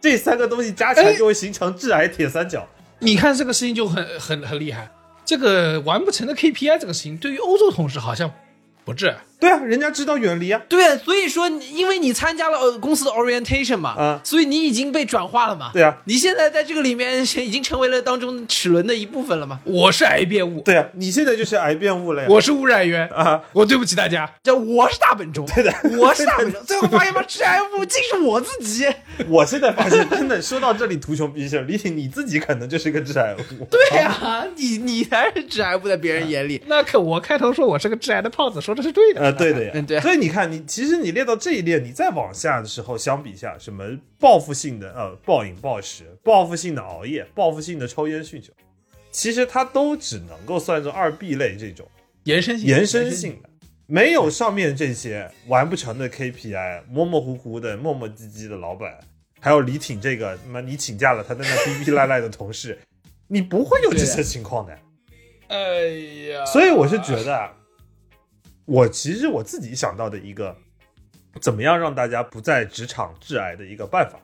F: 这三个东西加起来就会形成致癌铁三角。
D: 你看这个事情就很很很厉害。这个完不成的 KPI 这个事情，对于欧洲同事好像不致癌，
F: 对啊，人家知道远离啊，
E: 对啊，所以说因为你参加了呃公司的 orientation 嘛，
F: 啊
E: 所以你已经被转化了嘛。
F: 对啊，
E: 你现在在这个里面已经成为了当中齿轮的一部分了嘛？
D: 我是癌变物，
F: 对啊，你现在就是癌变物了呀。
D: 我是污染源
F: 啊，
D: 我对不起大家。
E: 叫我是大本钟，对的，我是大本钟。最后发现嘛，致癌物竟是我自己。
F: 我现在发现，真的说到这里图穷匕见，李挺你自己可能就是个致癌物。
E: 对啊、你你才是致癌物，在别人眼里。
D: 那可我开头说我是个致癌的胖子，说的是对的。
F: 呃，对的呀，
E: 嗯对
F: 所以你看，你其实你列到这一列，你再往下的时候，相比下，什么报复性的呃暴饮暴食、报复性的熬夜、报复性的抽烟酗酒，其实它都只能够算作二 B 类这种
D: 延伸性，
F: 延伸性的，没有上面这些完不成的 KPI，模模糊糊的、磨磨唧唧的老板，还有李挺这个他妈你请假了，他在那逼逼赖赖的同事，你不会有这些情况的。
D: 哎呀，
F: 所以我是觉得，啊，我其实我自己想到的一个，怎么样让大家不在职场致癌的一个办法，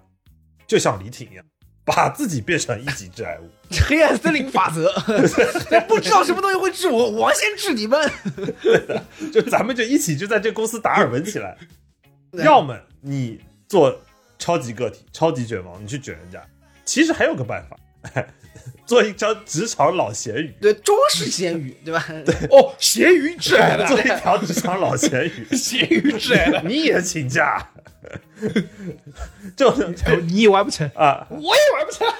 F: 就像李挺一样，把自己变成一级致癌物。
E: 黑暗森林法则，不知道什么东西会治我，我先治你们。
F: 就咱们就一起就在这公司达尔文起来，要么你做超级个体、超级卷王，你去卷人家。其实还有个办法，做一条职场老咸鱼，
E: 对，中式咸鱼，对吧？对，
D: 哦，咸鱼致癌的，
F: 做一条职场老咸鱼，
D: 咸鱼致癌的，
F: 你也请假，就是
D: 哦你也完不成，
F: 啊，
D: 我也完不成，哈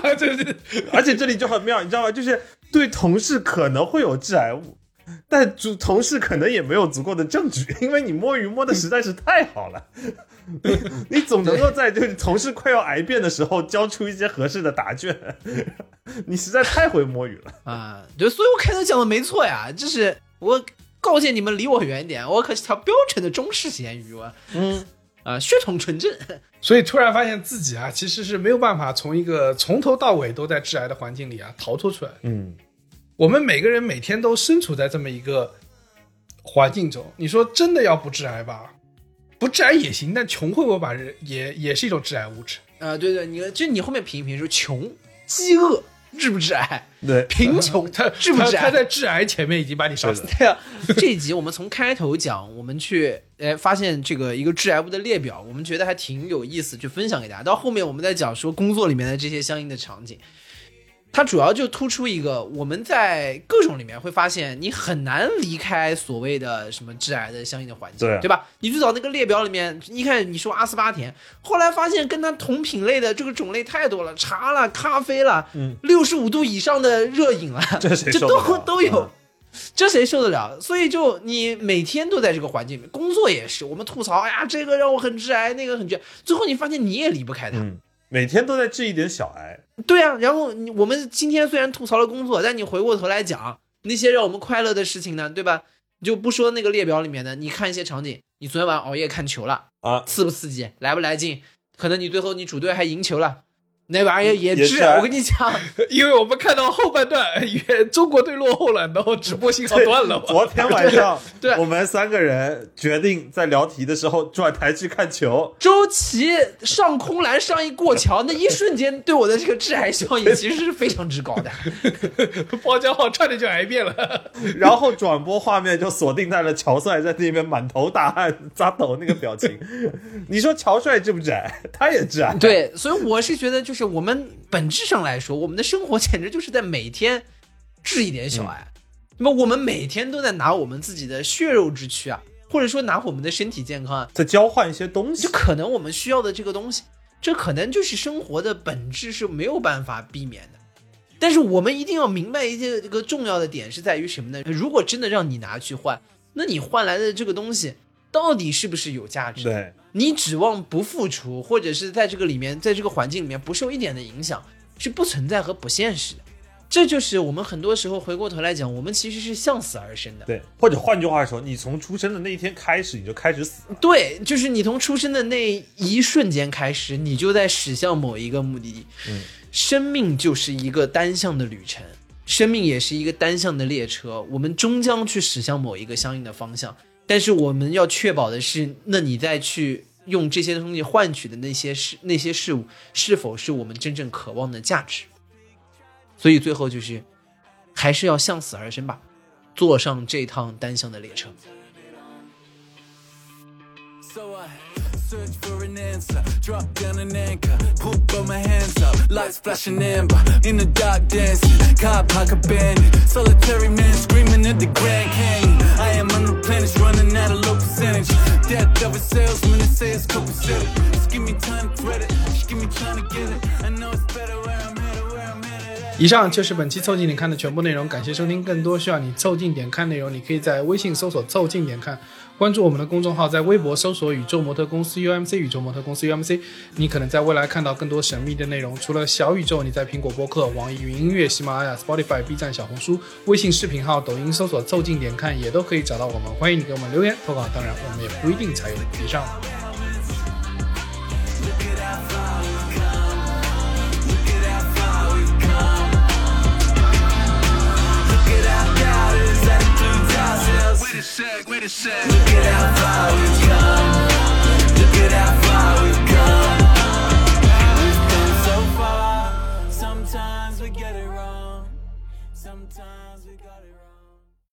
D: 哈，对对对，
F: 而且这里就很妙，你知道吗？就是对同事可能会有致癌物，但主同事可能也没有足够的证据，因为你摸鱼摸的实在是太好了。你总能够在就是同事快要癌变的时候交出一些合适的答卷，你实在太会摸鱼了。
E: 啊，对，所以我开头讲的没错呀，就是我告诫你们离我远一点，我可是条标准的中式咸鱼，啊
F: 嗯，
E: 啊，血统纯正。
D: 所以突然发现自己啊，其实是没有办法从一个从头到尾都在致癌的环境里啊逃脱出来。
F: 嗯，
D: 我们每个人每天都身处在这么一个环境中，你说真的要不致癌吧？不致癌也行，但穷会不会把人也也是一种致癌物质？
E: 啊，对对，你就你后面评一评说穷、饥饿致不致癌？
F: 对，
E: 贫穷
D: 它
E: 致不致癌？
D: 他他在致癌前面已经把你杀死了。
E: 对啊，这一集我们从开头讲，我们去哎发现这个一个致癌物的列表，我们觉得还挺有意思，去分享给大家。到后面我们再讲说工作里面的这些相应的场景，它主要就突出一个我们在各种里面会发现，你很难离开所谓的什么致癌的相应的环境，
F: 对
E: 对吧？你最早那个列表里面，一开始你说阿斯巴甜，后来发现跟它同品类的这个种类太多了，茶了、咖啡了，
F: 嗯，
E: 六十五度以上的热饮了，
F: 这谁
E: 这都 都有。
F: 嗯
E: 这谁受得了？所以就你每天都在这个环境里面，工作也是，我们吐槽，哎呀，这个让我很致癌，那个很致癌，最后你发现你也离不开它。
F: 嗯，每天都在治一点小癌，
E: 对啊，然后你我们今天虽然吐槽了工作，但你回过头来讲那些让我们快乐的事情呢，对吧？你就不说那个列表里面的，你看一些场景，你昨天晚上熬夜看球了
F: 啊
E: 刺不刺激，来不来劲？可能你最后你主队还赢球了，那玩意儿也
F: 癌
E: 我跟你讲，
D: 因为我们看到后半段，原中国队落后了，然后直播信号断了。
F: 昨天晚上，
E: 对对
F: 我们三个人决定在聊题的时候转台去看球，
E: 周琦上空篮上一过桥，那一瞬间对我的这个致癌效应其实是非常之高的。
D: 包浆号差点就癌变了。
F: 然后转播画面就锁定在了乔帅在那边满头大汗、扎抖那个表情。你说乔帅致不致癌？他也致癌。
E: 对，所以我是觉得，就是我们本质上来说，我们的生活简直就是在每天治一点小癌。那么我们每天都在拿我们自己的血肉之躯啊，或者说拿我们的身体健康啊，
F: 在交换一些东西
E: 就。可能我们需要的这个东西，这可能就是生活的本质是没有办法避免的。但是我们一定要明白一些这个重要的点是在于什么呢？如果真的让你拿去换，那你换来的这个东西到底是不是有价值？
F: 对，
E: 你指望不付出，或者是在这个里面，在这个环境里面不受一点的影响，是不存在和不现实的。这就是我们很多时候回过头来讲，我们其实是向死而生的。
F: 对，或者换句话说，你从出生的那一天开始，你就开始死。
E: 对，就是你从出生的那一瞬间开始，你就在驶向某一个目的地。
F: 嗯，
E: 生命就是一个单向的旅程，生命也是一个单向的列车，我们终将去驶向某一个相应的方向。但是我们要确保的是，那你再去用这些东西换取的那些事、那些事物，是否是我们真正渴望的价值？所以最后就是，还是要向死而生吧，坐上这趟单向的列车。
C: So I search for an answer, drop down an anchor, pull both my hands up, lights flashing amber, in the dark dancing, cop pocket bandit, solitary man screaming at the Grand Canyon. I am unreplenished, running at a low percentage. Death of a salesman, they say it's copacetic. Just give me time to credit, just give me time to get it. I know it's better where I'm headed, where I'm headed. at.
D: 以上就是本期凑近点看的全部内容，感谢收听。更多需要你凑近点看内容，你可以在微信搜索“凑近点看”，关注我们的公众号，在微博搜索“宇宙模特公司 UMC”，宇宙模特公司 UMC。你可能在未来看到更多神秘的内容。除了小宇宙，你在苹果播客、网易云音乐、喜马拉雅、Spotify、B 站、小红书、微信视频号、抖音搜索“凑近点看”也都可以找到我们。欢迎你给我们留言投稿，当然我们也不一定采用。以上。
C: A sec, wait a sec. Look at how far we've come. Look at how far we've come.